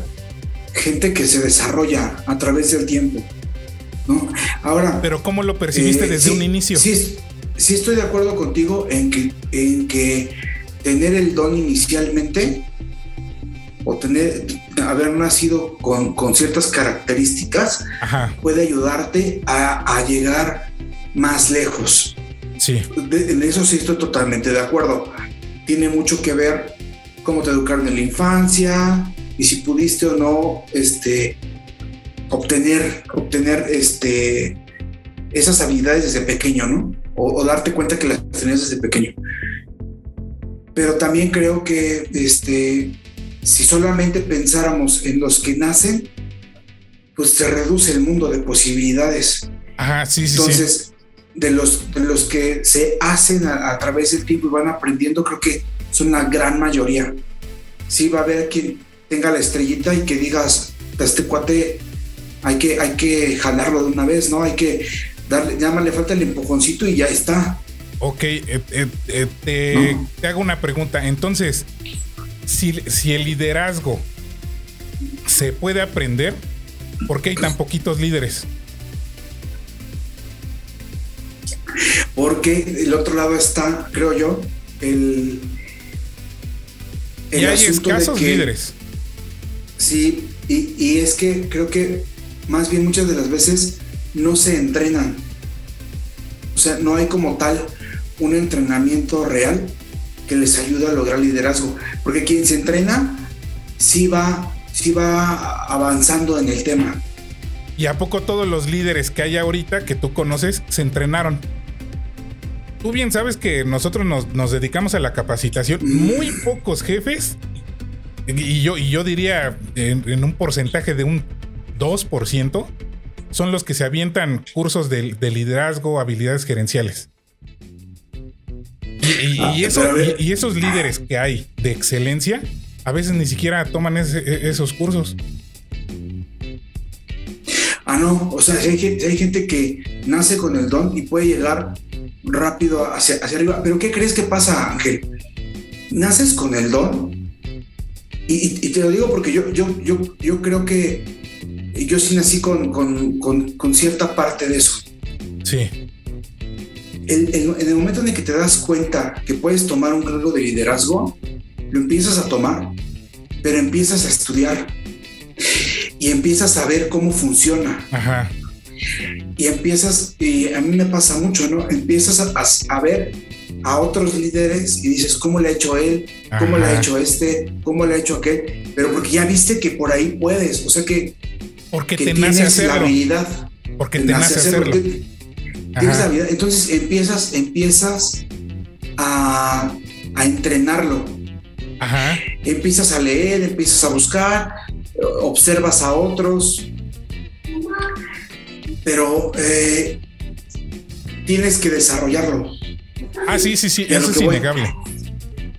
gente que se desarrolla a través del tiempo. ¿no? Ahora,
Pero ¿cómo lo percibiste
Eh,
desde
sí,
un inicio?
Sí, sí estoy de acuerdo contigo en que, en que tener el don inicialmente o tener, haber nacido con, con ciertas características
Ajá,
puede ayudarte a, a llegar más lejos.
sí.
De- en eso sí estoy totalmente de acuerdo. Tiene mucho que ver cómo te educaron en la infancia y si pudiste o no este, obtener, obtener este, esas habilidades desde pequeño, ¿no? O, o darte cuenta que las tenías desde pequeño. Pero también creo que este, si solamente pensáramos en los que nacen, pues se reduce el mundo de posibilidades.
Ajá, sí, sí, sí.
Entonces, de los, de los que se hacen a, a través del tiempo y van aprendiendo, creo que son la gran mayoría. Sí va a haber quien tenga la estrellita y que digas, "A este cuate hay que, hay que jalarlo de una vez, ¿no? Hay que darle, nada más le falta el empujoncito y ya está.
Ok, eh, eh, eh, te,
No.
te hago una pregunta. Entonces, si, si el liderazgo se puede aprender, ¿por qué hay tan poquitos líderes?
Porque del otro lado está, creo yo, el...
y hay escasos líderes.
Sí, y, y es que creo que más bien muchas de las veces no se entrenan. O sea, no hay como tal un entrenamiento real que les ayude a lograr liderazgo. Porque quien se entrena sí va, sí va avanzando en el tema.
¿Y a poco todos los líderes que hay ahorita que tú conoces se entrenaron? Tú bien sabes que nosotros nos, nos dedicamos a la capacitación. Muy pocos jefes, y yo, y yo diría en, en un porcentaje de un 2%, son los que se avientan cursos de, de liderazgo, habilidades gerenciales. Y, y-
Ah,
y eso-
pero a ver.
y- esos líderes que hay de excelencia, a veces ni siquiera toman ese- e- esos cursos.
Ah, no, o sea, hay gente que nace con el don y puede llegar rápido hacia, hacia arriba. Pero ¿qué crees que pasa, Ángel? Naces con el don y, te lo digo porque yo, yo, yo, yo creo que yo sí nací con, con- con- con cierta parte de eso.
Sí.
El- el- en el momento en el que te das cuenta que puedes tomar un cargo de liderazgo, lo empiezas a tomar, pero empiezas a estudiar y empiezas a ver cómo funciona.
Ajá.
y empiezas, y a mí me pasa mucho, ¿no? Empiezas a, a- a ver a otros líderes y dices, ¿cómo le ha hecho él? ¿Cómo le ha hecho este? ¿Cómo le ha hecho aquel? Pero porque ya viste que por ahí puedes, o sea que,
Porque
que
te nace
tienes la
hacerlo.
habilidad.
Porque te nace hacerlo.
tienes la habilidad. Entonces empiezas, empiezas a, a entrenarlo.
Ajá.
Empiezas a leer, empiezas a buscar, observas a otros, pero eh, tienes que desarrollarlo.
Ah, sí, sí, sí, eso es
voy.
innegable.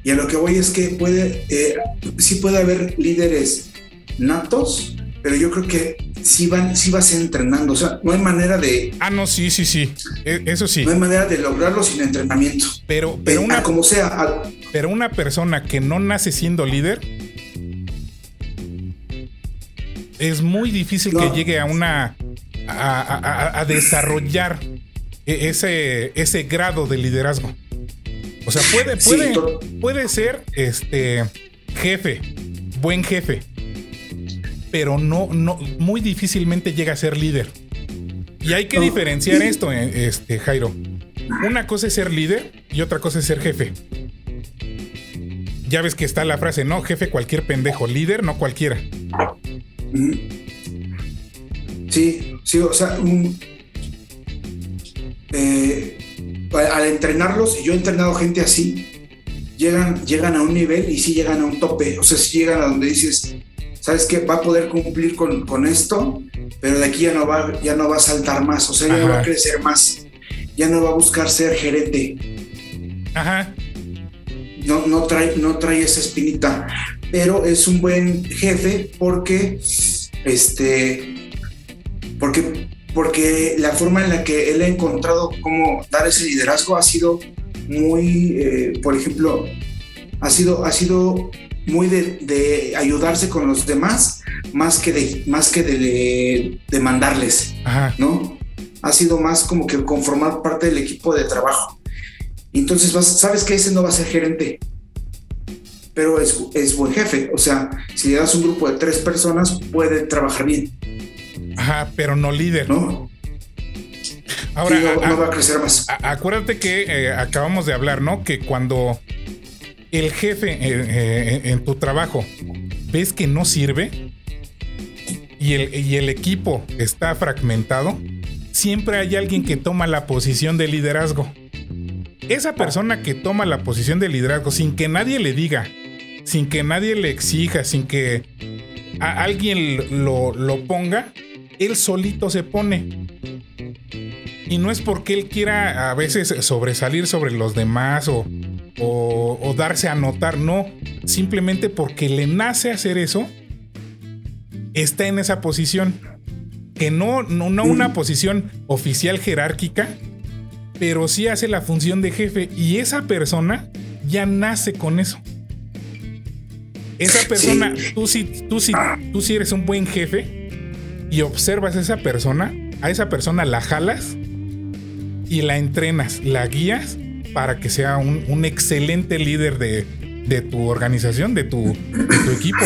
Y a lo que voy es que puede, eh, sí puede haber líderes natos, pero yo creo que sí, van, sí vas entrenando. O sea, no hay manera de.
Ah, no, sí, sí, sí. E- Eso sí.
No hay manera de lograrlo sin entrenamiento.
Pero, pero
Eh,
una,
a como sea, a-
pero una persona que no nace siendo líder es muy difícil que llegue a una a, a- a- a desarrollar ese, ese grado de liderazgo. O sea, puede, puede, puede ser este jefe, buen jefe, pero no, no, muy difícilmente llega a ser líder. Y hay que
No.
diferenciar esto, eh, este, Jairo. Una cosa es ser líder y otra cosa es ser jefe. Ya ves que está la frase, no, jefe cualquier pendejo, líder no cualquiera.
Sí, sí, o sea, un- eh, al entrenarlos, y yo he entrenado gente así, llegan, llegan a un nivel y sí llegan a un tope, o sea, sí llegan a donde dices, ¿sabes qué? Va a poder cumplir con, con esto, pero de aquí ya no, va, ya no va a saltar más, o sea, ya no va a
Ajá.
crecer más, ya no va a buscar ser gerente,
Ajá,
no, no, trae, no trae esa espinita, pero es un buen jefe porque, este, porque, porque la forma en la que él ha encontrado cómo dar ese liderazgo ha sido muy, eh, por ejemplo, ha sido, ha sido muy de, de ayudarse con los demás más que de, más que de, de mandarles.
ajá.
¿no? Ha sido más como que conformar parte del equipo de trabajo. Entonces, vas, sabes que ese no va a ser gerente, pero es, es buen jefe. O sea, si le das un grupo de tres personas, puede trabajar bien,
Ajá, pero no líder.
¿no?
Ahora,
Sí, no, va a crecer más.
acuérdate que eh, acabamos de hablar, ¿no? Que cuando el jefe eh, eh, en tu trabajo ves que no sirve y el, y el equipo está fragmentado, siempre hay alguien que toma la posición de liderazgo. Esa persona que toma la posición de liderazgo sin que nadie le diga, sin que nadie le exija, sin que a alguien lo, lo ponga, él solito se pone. Y no es porque él quiera a veces sobresalir sobre los demás o, o- o darse a notar, no. Simplemente porque le nace hacer eso, está en esa posición. Que no, no, no una posición oficial jerárquica, pero sí hace la función de jefe. Y esa persona ya nace con eso. Esa persona, tú sí, tú sí, tú sí eres un buen jefe y observas a esa persona, a esa persona la jalas y la entrenas, la guías para que sea un, un excelente líder de, de tu organización, de tu, de tu equipo.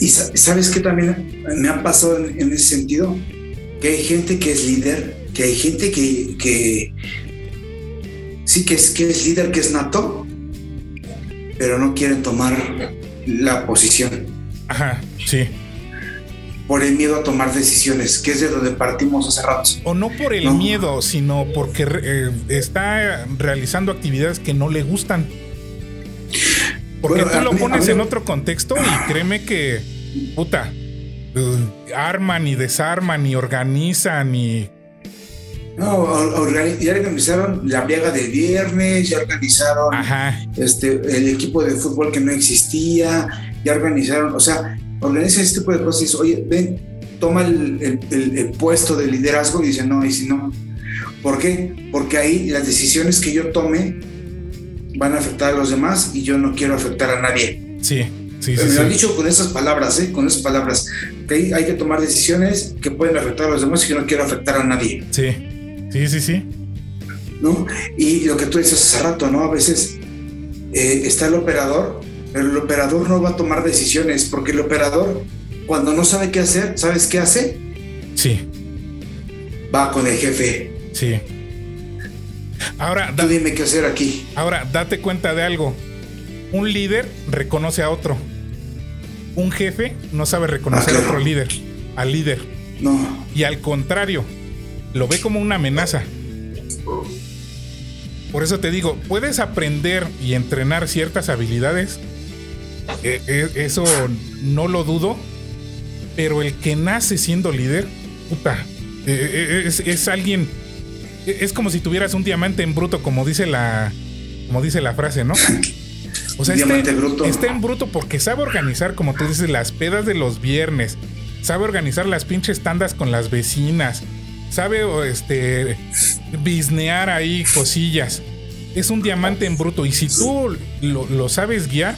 Y sa- sabes que también me ha pasado en, en ese sentido, que hay gente que es líder, que hay gente que, que sí que es, que es líder, que es nato, pero no quieren tomar la posición
Ajá, sí.
Por el miedo a tomar decisiones, que es de donde partimos hace rato.
O no por el
No.
miedo, sino porque eh, está realizando actividades que no le gustan. Porque
Bueno,
tú lo
mí-
pones
mí-
en otro contexto y créeme que, puta, eh, arman y desarman y organizan y...
No, ya organizaron la briaga del viernes, ya organizaron
Ajá,
este, el equipo de fútbol que no existía, ya organizaron, o sea, organizan este tipo de cosas y dicen, oye, ven, toma el, el- el- puesto de liderazgo y dicen, no, y si no, ¿por qué? Porque ahí las decisiones que yo tome van a afectar a los demás y yo no quiero afectar a nadie.
sí, sí,
Pero
sí.
me lo han
sí.
dicho con esas palabras, ¿eh? Con esas palabras, que hay, hay que tomar decisiones que pueden afectar a los demás y yo no quiero afectar a nadie.
Sí, sí, sí, sí.
¿no? Y lo que tú dices hace rato, ¿no? A veces eh, está el operador, pero el operador no va a tomar decisiones, porque el operador, cuando no sabe qué hacer, ¿sabes qué hace?
Sí,
Va con el jefe.
sí. Ahora,
Tú dime qué hacer aquí.
ahora, date cuenta de algo. Un líder reconoce a otro. Un jefe no sabe reconocer
Ah,
a otro líder, al líder.
No,
Y al contrario, lo ve como una amenaza. Por eso te digo, puedes aprender y entrenar ciertas habilidades. Eh, eh, eso no lo dudo. Pero el que nace siendo líder, puta, eh, es, es alguien. Es como si tuvieras un diamante en bruto, como dice la. Como dice la frase, ¿no? O sea, está,
bruto.
está en bruto porque sabe organizar, como tú dices, las pedas de los viernes, sabe organizar las pinches tandas con las vecinas, sabe este bisnear ahí cosillas. Es un diamante en bruto y si tú lo, lo sabes guiar,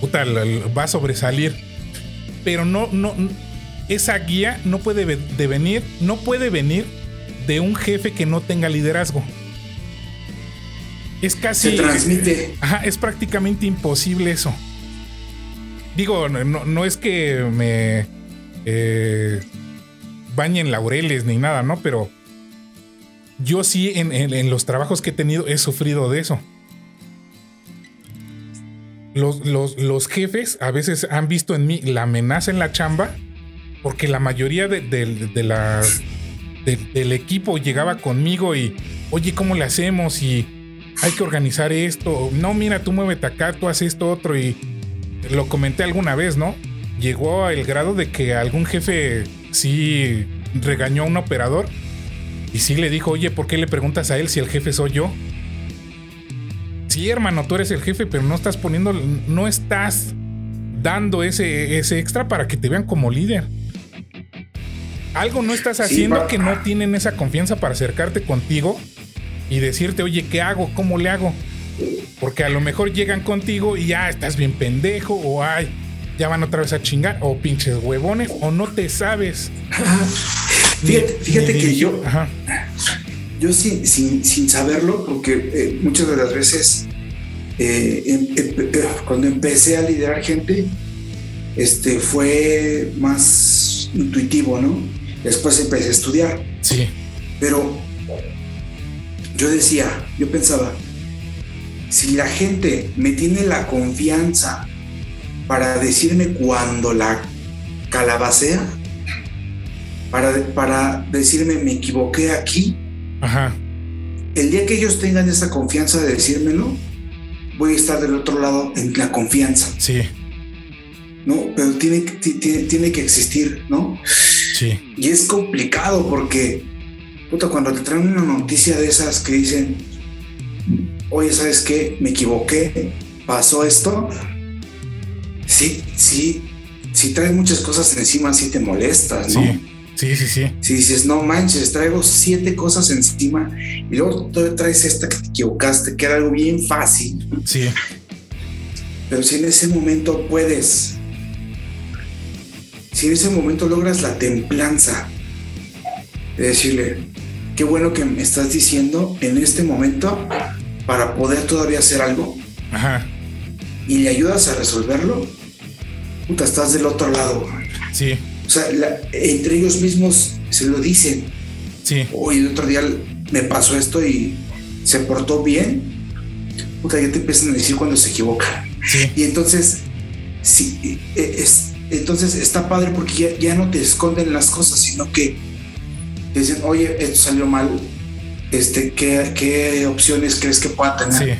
puta, va a sobresalir. Pero no, no, esa guía no puede de venir, no puede venir de un jefe que no tenga liderazgo. Es casi.
Se transmite.
Ajá, es prácticamente imposible eso. Digo, no, es que me eh, bañen laureles ni nada, ¿no? Pero yo sí en, los trabajos que he tenido he sufrido de eso. Los, los, jefes a veces han visto en mí la amenaza en la chamba porque la mayoría de, del equipo llegaba conmigo y, oye, ¿cómo le hacemos? Y hay que organizar esto. No, mira, tú muévete acá, tú haces esto otro. Y lo comenté alguna vez, ¿no? Llegó al grado de que algún jefe sí regañó a un operador y sí le dijo, oye, ¿por qué le preguntas a él si el jefe soy yo? Sí, hermano, tú eres el jefe, pero no estás poniendo, no estás dando ese, ese extra para que te vean como líder. Algo no estás haciendo que no tienen esa confianza para acercarte contigo y decirte, oye, ¿qué hago? ¿Cómo le hago? Porque a lo mejor llegan contigo y ya estás bien pendejo o ay, ya van otra vez a chingar o pinches huevones o no te sabes.
fíjate, que yo, yo sin, sin, saberlo, porque eh, muchas de las veces eh, em, em, eh, cuando empecé a liderar gente, este fue más intuitivo, ¿no? Después empecé a estudiar.
Sí.
Pero yo decía, yo pensaba, si la gente me tiene la confianza para decirme cuando la calabacea, para, para decirme me equivoqué aquí,
Ajá.
el día que ellos tengan esa confianza de decírmelo, voy a estar del otro lado en la confianza.
Sí.
¿No? Pero tiene, tiene, tiene que existir, ¿no?
Sí.
Y es complicado porque puta, cuando te traen una noticia de esas que dicen, oye, ¿sabes qué? Me equivoqué, pasó esto. Sí, sí, si traes muchas cosas encima, sí te molestas, ¿no?
Sí, sí, sí.
Si dices, no manches, traigo siete cosas encima y luego tú traes esta que te equivocaste, que era algo bien fácil.
Sí.
Pero si en ese momento puedes, si en ese momento logras la templanza de decirle, qué bueno que me estás diciendo en este momento para poder todavía hacer algo.
Ajá.
Y le ayudas a resolverlo. Puta, estás del otro lado.
Sí.
O sea, entre ellos mismos se lo dicen.
Sí.
Hoy el otro día me pasó esto y se portó bien. Puta, ya te empiezan a decir cuando se equivoca.
Sí.
Y entonces, sí, e, es, entonces está padre porque ya, ya no te esconden las cosas, sino que dicen, oye, esto salió mal, este, ¿qué, opciones crees que pueda tener?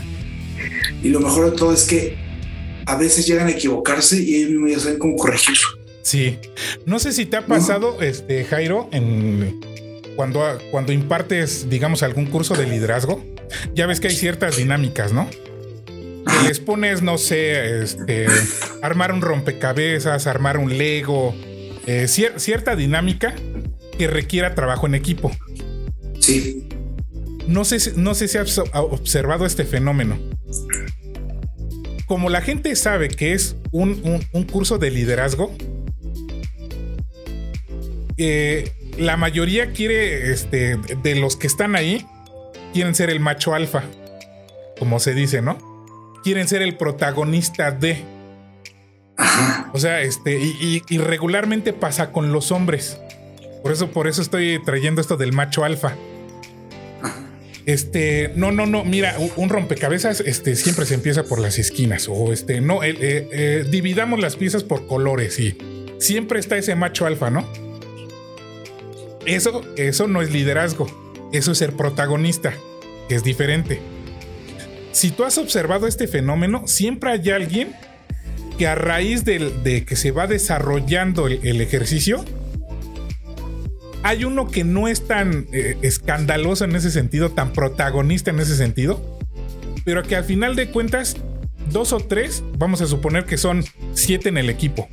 Y lo mejor de todo es que a veces llegan a equivocarse y ellos mismos ya saben cómo corregirlo.
Sí. No sé si te ha pasado, este, Jairo, en cuando, cuando impartes, digamos, algún curso de liderazgo, ya ves que hay ciertas dinámicas, ¿no? les pones, no sé, este, armar un rompecabezas, armar un Lego, eh, cierta dinámica que requiera trabajo en equipo.
Sí.
No sé, no sé si has observado este fenómeno. Como la gente sabe que es un, curso de liderazgo, eh, la mayoría quiere, este, de los que están ahí, quieren ser el macho alfa, como se dice, ¿no? Quieren ser el protagonista de. O sea, este, y, y regularmente pasa con los hombres. Por eso, por eso estoy trayendo esto del macho alfa. Este, no, no, no, mira, un rompecabezas, este, siempre se empieza por las esquinas. O este, no, eh, eh, dividamos las piezas por colores y siempre está ese macho alfa, ¿no? Eso, eso no es liderazgo. Eso es ser protagonista, que es diferente. Si tú has observado este fenómeno, siempre hay alguien que a raíz de, que se va desarrollando el ejercicio, hay uno que no es tan eh, escandaloso en ese sentido, tan protagonista en ese sentido, pero que al final de cuentas, dos o tres, vamos a suponer que son siete en el equipo.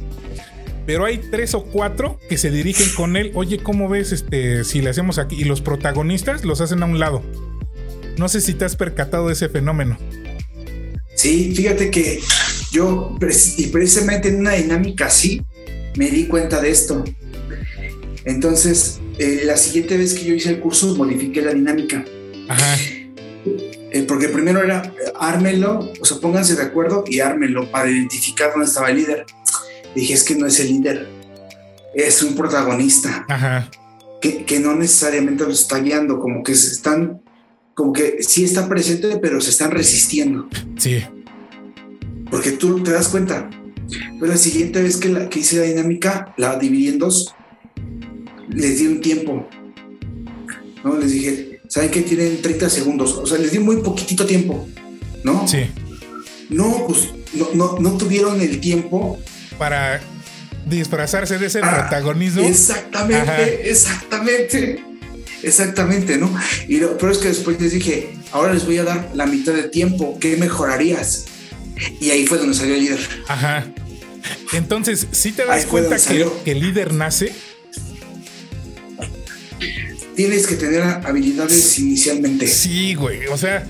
Pero hay tres o cuatro que se dirigen con él. Oye, ¿cómo ves este si le hacemos aquí? Y los protagonistas los hacen a un lado. No sé si te has percatado de ese fenómeno.
Sí, fíjate que yo, y precisamente en una dinámica así, me di cuenta de esto. Entonces, eh, la siguiente vez que yo hice el curso, modifiqué la dinámica. Ajá. Eh, porque primero era ármelo, o sea, pónganse de acuerdo y ármelo para identificar dónde estaba el líder. Dije, es que no es el líder, es un protagonista. Ajá. Que, que no necesariamente lo está guiando, como que se están, como que sí está presente, pero se están resistiendo.
Sí.
Porque tú te das cuenta. Pues la siguiente vez que, la, que hice la dinámica, la dividí en dos, les di un tiempo. ¿no? Les dije, ¿saben que tienen 30 segundos? O sea, les di muy poquitito tiempo, ¿no?
Sí.
No, pues no, no, tuvieron el tiempo.
Para disfrazarse de ese ah, protagonismo.
Exactamente, exactamente. Exactamente, ¿no? Y lo pero es que después les dije, ahora les voy a dar la mitad de tiempo, ¿qué mejorarías? Y ahí fue donde salió el líder.
Ajá. Entonces, si te das cuenta que, que el líder nace
tienes que tener habilidades inicialmente.
Sí, güey. O sea,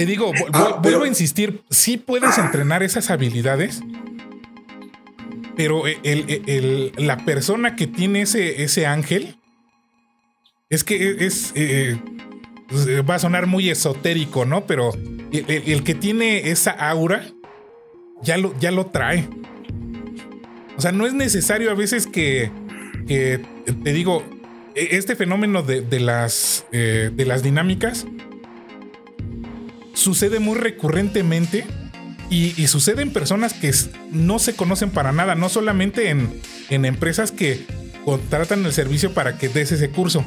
te digo, ah, vuelvo a insistir, sí puedes entrenar esas habilidades, pero la persona que tiene ese, ese ángel es que es, eh, pues, va a sonar muy esotérico, ¿no? Pero el, que tiene esa aura ya lo, ya lo trae. O sea, no es necesario a veces que, que te digo, e, este fenómeno de, las, eh, de las dinámicas sucede muy recurrentemente y, sucede en personas que no se conocen para nada, no solamente en, en empresas que contratan el servicio para que des ese curso.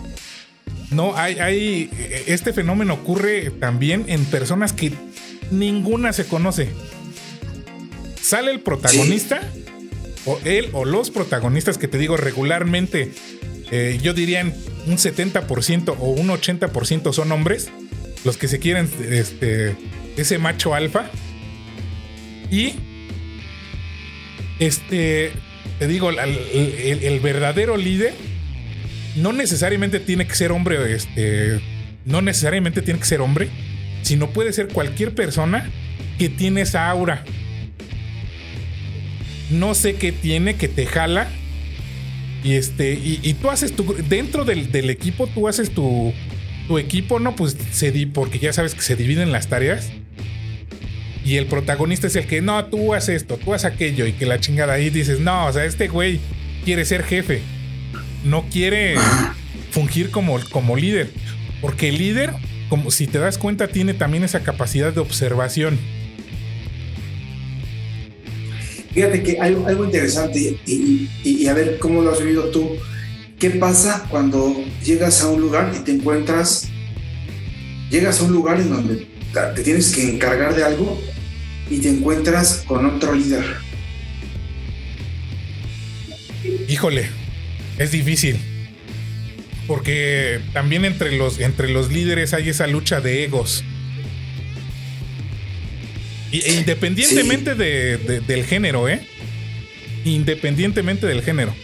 No, hay, hay, este fenómeno ocurre también en personas que ninguna se conoce. Sale el protagonista, o él o los protagonistas que te digo regularmente eh, yo diría un 70% o un 80% son hombres, los que se quieren este, ese macho alfa. Y este, te digo, el, verdadero líder no necesariamente tiene que ser hombre, este, no necesariamente tiene que ser hombre, sino puede ser cualquier persona que tiene esa aura. No sé qué tiene que te jala y este, y, tú haces tu, dentro del, equipo, tú haces tu, tu equipo, ¿no? Pues se di, porque ya sabes que se dividen las tareas. Y el protagonista es el que, no, tú haces esto, tú haces aquello, y que la chingada ahí dices, no, o sea, este güey quiere ser jefe, no quiere fungir como, como líder, porque el líder, como si te das cuenta, tiene también esa capacidad de observación.
Fíjate que hay algo interesante y, a ver cómo lo has vivido tú. ¿Qué pasa cuando llegas a un lugar y te encuentras, llegas a un lugar en donde te tienes que encargar de algo y te encuentras con otro líder?
Híjole, es difícil. Porque también entre los, entre los líderes hay esa lucha de egos. E independientemente del género, ¿eh? Independientemente del género.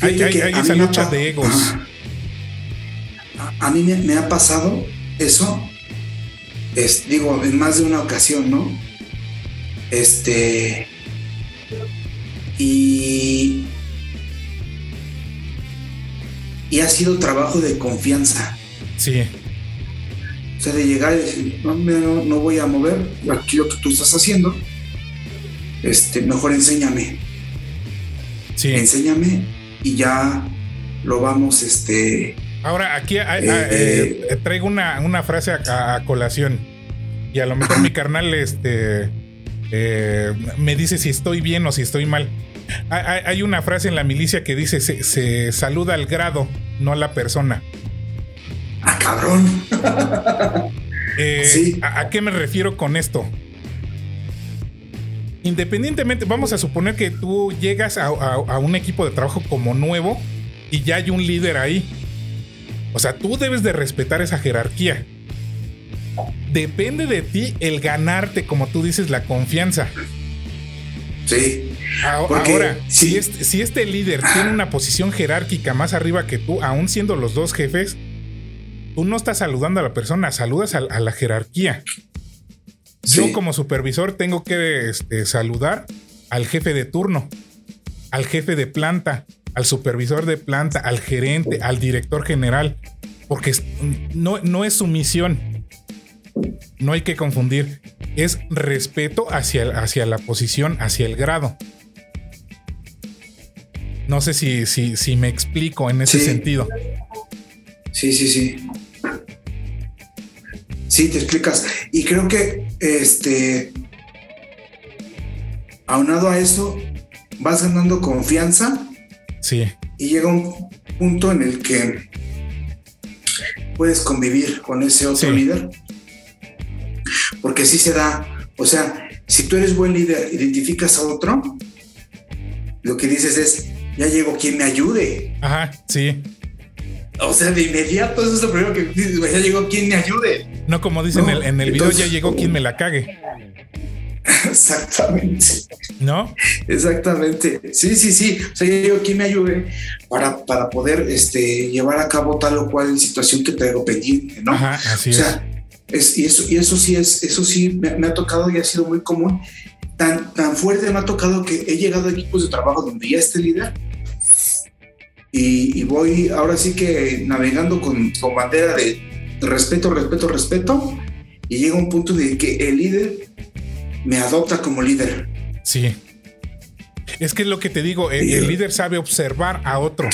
Hay, esa lucha de egos.
A, mí me, ha pasado eso. Es, digo, en más de una ocasión, ¿no? Este. Y. Y ha sido trabajo de confianza.
Sí.
O sea, de llegar y decir, no, no, voy a mover aquí lo que tú estás haciendo, este, mejor enséñame.
Sí.
Enséñame y ya lo vamos, este...
Ahora, aquí eh, eh, eh, traigo una, frase a, colación y a lo mejor mi carnal este, me dice si estoy bien o si estoy mal. Hay, una frase en la milicia que dice se, se saluda al grado, no a la persona.
¡Ah, cabrón!
Eh, ¿a, qué me refiero con esto? Independientemente, vamos a suponer que tú llegas a, un equipo de trabajo como nuevo y ya hay un líder ahí. O sea, tú debes de respetar esa jerarquía. Depende de ti el ganarte, como tú dices, la confianza.
Sí.
Ahora, si, este, si este líder tiene una posición jerárquica más arriba que tú, aún siendo los dos jefes, tú no estás saludando a la persona, saludas a, la jerarquía. Yo como supervisor tengo que este, saludar al jefe de turno, al jefe de planta, al supervisor de planta, al gerente, al director general, porque no, no es su misión. No hay que confundir. Es respeto hacia, hacia la posición, hacia el grado. No sé si, si, si me explico en ese sentido.
Sí, sí, sí. Sí, te explicas. Y creo que este aunado a eso, vas ganando confianza.
Sí.
Y llega un punto en el que puedes convivir con ese otro líder. Porque así se da. O sea, si tú eres buen líder, identificas a otro, lo que dices es, ya llegó quien me ayude.
Ajá, sí.
O sea, de inmediato eso es lo primero que dices, ya llegó quien me ayude.
No como dicen en el, en el video, ya llegó quien me la cague.
Exactamente.
¿No?
Exactamente. Sí, sí, sí. O sea, yo ¿quién me ayude para, para poder este, llevar a cabo tal o cual situación que traigo pendiente, ¿no?
Ajá, así o sea,
es. y, eso, y eso sí es, eso sí me, ha tocado y ha sido muy común. Tan, tan fuerte me ha tocado que he llegado a equipos de trabajo donde ya esté líder y, y, voy ahora sí que navegando con, con bandera de respeto, respeto, respeto y llega un punto de que el líder me adopta como líder.
Sí. Es que es lo que te digo, el, líder sabe observar a otro.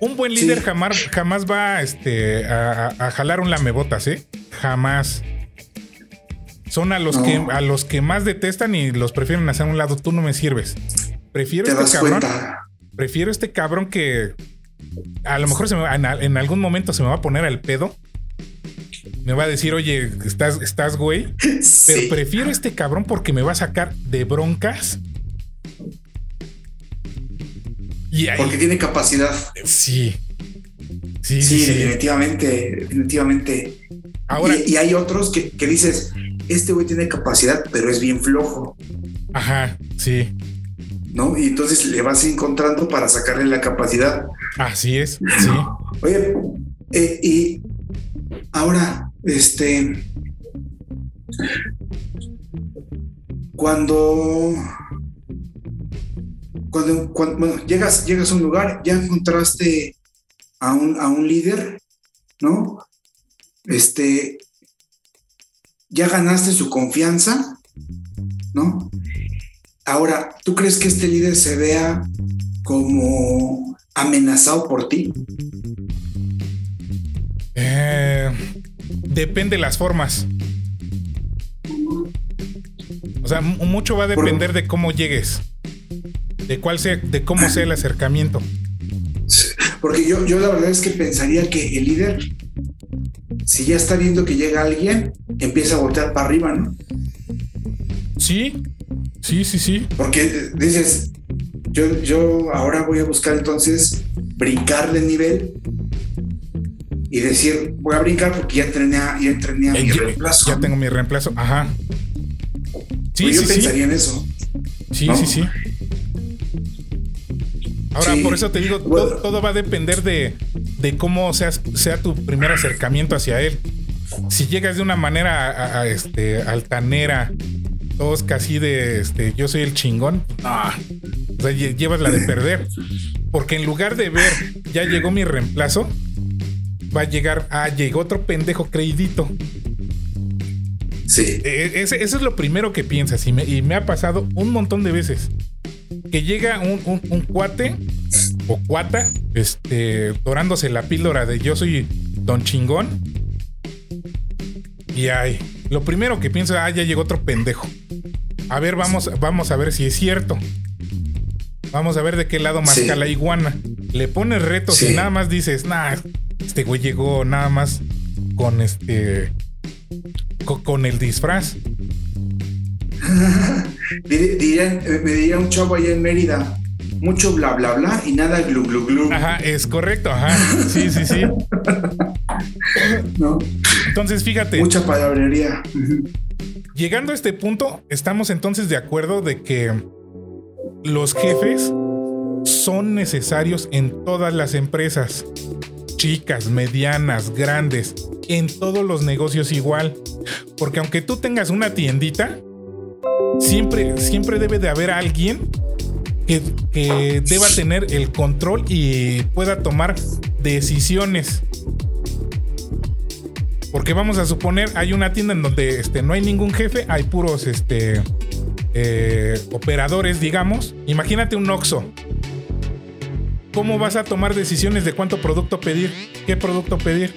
Un buen líder jamás, jamás va este, a, jalar un lamebotas, ¿eh? Jamás. Son a los, que, a los que más detestan y los prefieren hacer a un lado. Tú no me sirves. Prefiero este cabrón. Prefiero este cabrón que a lo mejor se en, algún momento se me va a poner al pedo me va a decir, oye, estás, estás güey. Pero prefiero este cabrón porque me va a sacar de broncas.
Y porque tiene capacidad.
Sí.
Sí, sí, definitivamente, definitivamente. Ahora, y, hay otros que, dices, este güey tiene capacidad, pero es bien flojo.
Ajá, sí.
¿No? Y entonces le vas encontrando para sacarle la capacidad.
Así es, sí.
Oye, eh, y ahora, este, cuando, cuando, cuando llegas, llegas a un lugar, ya encontraste a un, a un líder, ¿no? Este, ya ganaste su confianza, ¿no? Ahora, ¿tú crees que este líder se vea como amenazado por ti?
Eh, depende las formas. O sea, mucho va a depender de cómo llegues. De cuál sea, de cómo sea el acercamiento.
Porque yo, yo la verdad es que pensaría que el líder, si ya está viendo que llega alguien, empieza a voltear para arriba, ¿no?
Sí, sí, sí, sí.
Porque dices, yo, yo ahora voy a buscar entonces brincarle el nivel y decir, voy a brincar porque ya entrené a, ya entrené a mi reemplazo.
Ya tengo mi reemplazo, ajá.
Sí, pues yo pensaría en eso.
Sí, sí, sí. Ahora, por eso te digo, todo, va a depender de, de cómo sea, sea, tu primer acercamiento hacia él. Si llegas de una manera a, este, altanera, todos casi de este, yo soy el chingón, ah, o sea, llevas la de perder. Porque en lugar de ver, ya llegó mi reemplazo, va a llegar, ah, llegó otro pendejo creidito.
Sí.
E, e, eso es lo primero que piensas y me, ha pasado un montón de veces. Que llega un, cuate o cuata, este, dorándose la píldora de yo soy don chingón. Y ay, lo primero que pienso, ah, ya llegó otro pendejo. A ver, vamos, vamos a ver si es cierto. Vamos a ver de qué lado masca la iguana. Le pones retos y nada más dices, nah, este güey llegó nada más con este. con, el disfraz.
Eh, me diría un chavo allá en Mérida. Mucho bla bla bla y nada glu glu glu.
Ajá, es correcto, ajá. Sí, sí, sí.
¿No?
Entonces, fíjate.
Mucha palabrería.
Llegando a este punto, estamos entonces de acuerdo de que los jefes son necesarios en todas las empresas, chicas, medianas, grandes, en todos los negocios igual. Porque aunque tú tengas una tiendita, siempre, siempre debe de haber alguien que, que deba tener el control y pueda tomar decisiones. Porque vamos a suponer, hay una tienda en donde este, no hay ningún jefe, hay puros este, eh, operadores, digamos. Imagínate un Oxxo. ¿Cómo vas a tomar decisiones de cuánto producto pedir? ¿Qué producto pedir?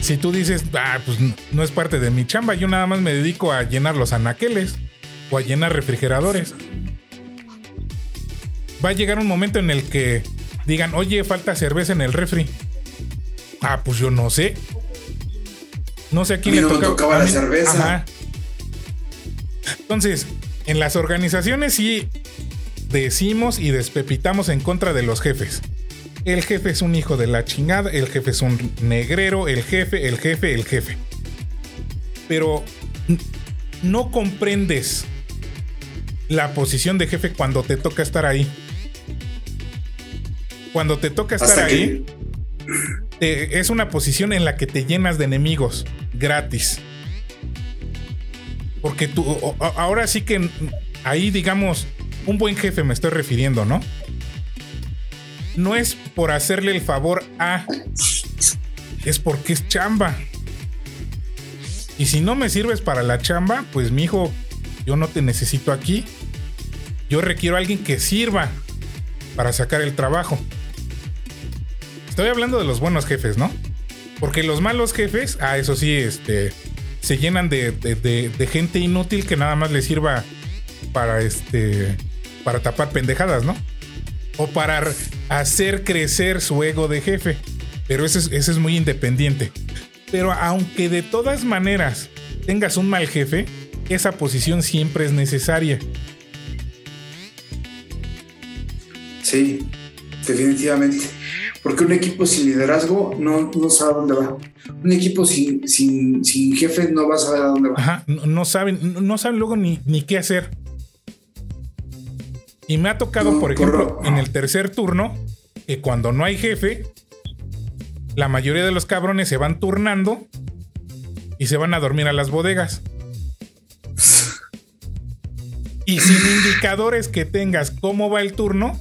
Si tú dices, ah, pues no es parte de mi chamba, yo nada más me dedico a llenar los anaqueles o a llenar refrigeradores. Va a llegar un momento en el que digan, oye, falta cerveza en el refri. Ah, pues yo no sé. No sé a quién
A mí
le
no me
toca-
tocaba
a
la cerveza.
Ajá. Entonces, en las organizaciones sí decimos y despepitamos en contra de los jefes. El jefe es un hijo de la chingada, el jefe es un negrero, el jefe, el jefe, el jefe. Pero no comprendes la posición de jefe cuando te toca estar ahí. Cuando te toca estar ahí, te- es una posición en la que te llenas de enemigos gratis. Porque tú, ahora sí que ahí, digamos, un buen jefe me estoy refiriendo, ¿no? No es por hacerle el favor a, es porque es chamba. Y si no me sirves para la chamba, pues mi hijo, yo no te necesito aquí. Yo requiero a alguien que sirva para sacar el trabajo. Estoy hablando de los buenos jefes, ¿no? Porque los malos jefes, ah, eso sí, este, se llenan de, de- de- gente inútil que nada más les sirva para este, para tapar pendejadas, ¿no? O para hacer crecer su ego de jefe. Pero ese es, ese es muy independiente. Pero aunque de todas maneras tengas un mal jefe, esa posición siempre es necesaria.
Sí, definitivamente. Porque un equipo sin liderazgo no, no sabe a dónde va. Un equipo sin, sin, sin jefe no va a saber a dónde va.
Ajá, no, no saben, no saben luego ni, ni qué hacer. Y me ha tocado, por ejemplo, en el tercer turno, que cuando no hay jefe, la mayoría de los cabrones se van turnando y se van a dormir a las bodegas. Y sin indicadores que tengas cómo va el turno,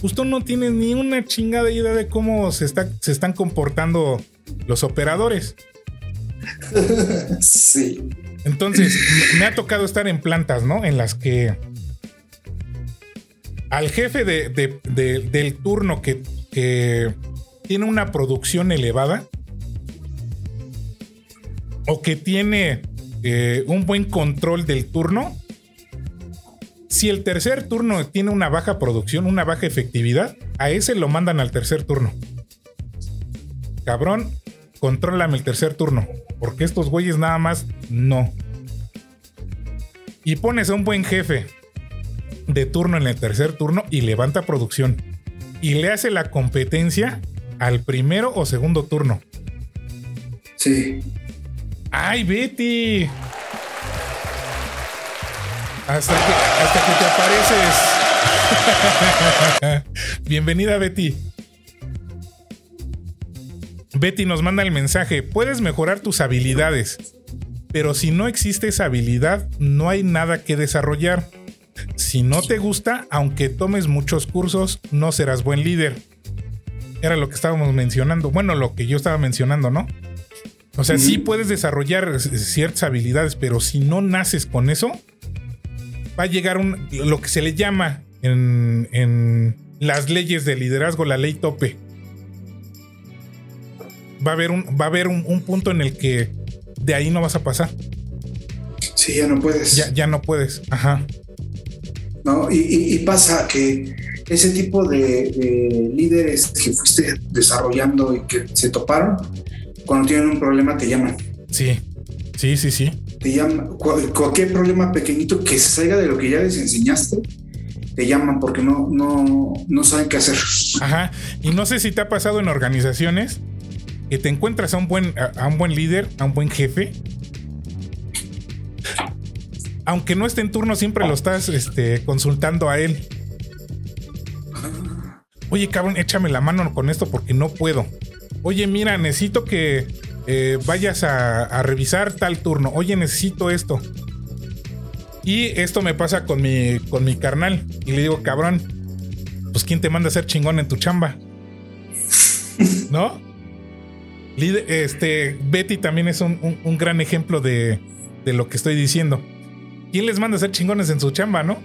pues tú no tienes ni una chingada idea de cómo se, está, se están comportando los operadores.
Sí.
Entonces, me ha tocado estar en plantas, ¿no? En las que al jefe de- de- de- del turno que, que tiene una producción elevada o que tiene eh, un buen control del turno, si el tercer turno tiene una baja producción, una baja efectividad, a ese lo mandan al tercer turno. Cabrón, contrólame el tercer turno, porque estos güeyes nada más no. Y pones a un buen jefe de turno en el tercer turno y levanta producción. Y le hace la competencia al primero o segundo turno.
Sí.
¡Ay, Betty! Hasta que, hasta que te apareces. Bienvenida, Betty. Betty nos manda el mensaje. Puedes mejorar tus habilidades, pero si no existe esa habilidad, no hay nada que desarrollar. Si no te gusta, aunque tomes muchos cursos, no serás buen líder. Era lo que estábamos mencionando. Bueno, lo que yo estaba mencionando, ¿no? O sea, sí puedes desarrollar ciertas habilidades, pero si no naces con eso, va a llegar un, lo que se le llama en, en las leyes de liderazgo, la ley tope. Va a haber, un, va a haber un, un punto en el que de ahí no vas a pasar.
Sí, ya no puedes.
Ya, ya no puedes. Ajá.
¿No? Y, y- y pasa que ese tipo de, de líderes que fuiste desarrollando y que se toparon, cuando tienen un problema te llaman.
Sí. Sí, sí, sí.
Te llaman. Cual- cualquier problema pequeñito que se salga de lo que ya les enseñaste, te llaman porque no, no, no saben qué hacer.
Ajá. Y no sé si te ha pasado en organizaciones que te encuentras a un buen, a, a un buen líder, a un buen jefe. Aunque no esté en turno, siempre lo estás este, consultando a él. Oye, cabrón, échame la mano con esto porque no puedo. Oye, mira, necesito que eh, vayas a, a revisar tal turno. Oye, necesito esto. Y esto me pasa con mi, con mi carnal. Y le digo, cabrón, pues ¿quién te manda a ser chingón en tu chamba? ¿No? Este, Betty también es un, un- un gran ejemplo de, de lo que estoy diciendo. ¿Quién les manda a ser chingones en su chamba, no?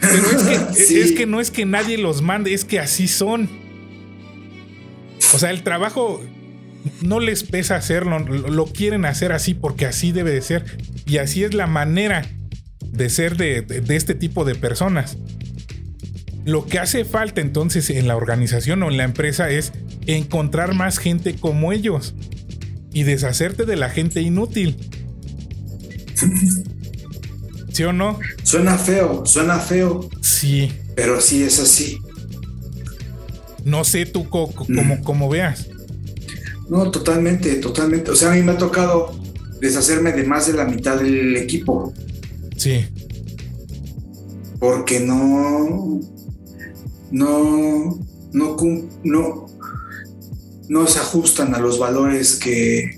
Pero es que,
Sí.
es que no es que nadie los mande, es que así son. O sea, el trabajo no les pesa hacerlo, lo, quieren hacer así porque así debe de ser. Y así es la manera de ser de, de- de este tipo de personas. Lo que hace falta entonces en la organización o en la empresa es encontrar más gente como ellos y deshacerte de la gente inútil. ¿Sí o no?
Suena feo, suena feo,
Sí.
pero sí es así.
No sé tú co- co- como, como veas.
No, totalmente, totalmente. O sea, a mí me ha tocado deshacerme de más de la mitad del equipo
Sí.
porque no, no, no, no, no se ajustan a los valores que,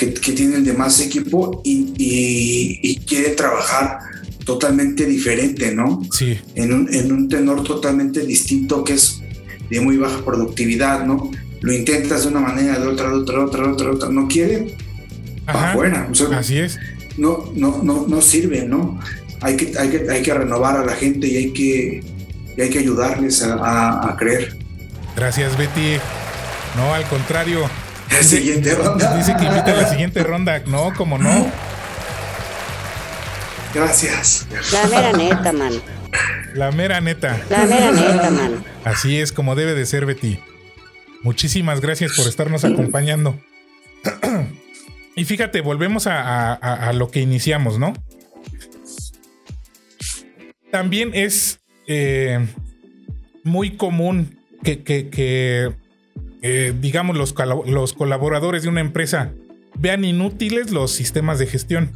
que, que tiene el demás equipo y, y- y quiere trabajar totalmente diferente, ¿no?
Sí.
en un, en un tenor totalmente distinto que es de muy baja productividad, ¿no? Lo intentas de una manera, de otra, de otra, de otra, de otra, de otra. No quiere, para
Ajá.
afuera. O sea,
Así es.
no, no, no, no sirve, ¿no? Hay que, hay, que, hay que renovar a la gente y hay que, y hay que ayudarles a, a- a creer.
Gracias, Betty. No, al contrario.
La siguiente ronda.
Dice que invita a la siguiente ronda. No, como no.
Gracias.
La mera neta, mano.
La mera neta.
La mera neta, mano.
Así es como debe de ser, Betty. Muchísimas gracias por estarnos acompañando. y fíjate, volvemos a, a- a- a lo que iniciamos, ¿no? También es eh, muy común que, que- que, eh, digamos, los, los colaboradores de una empresa vean inútiles los sistemas de gestión,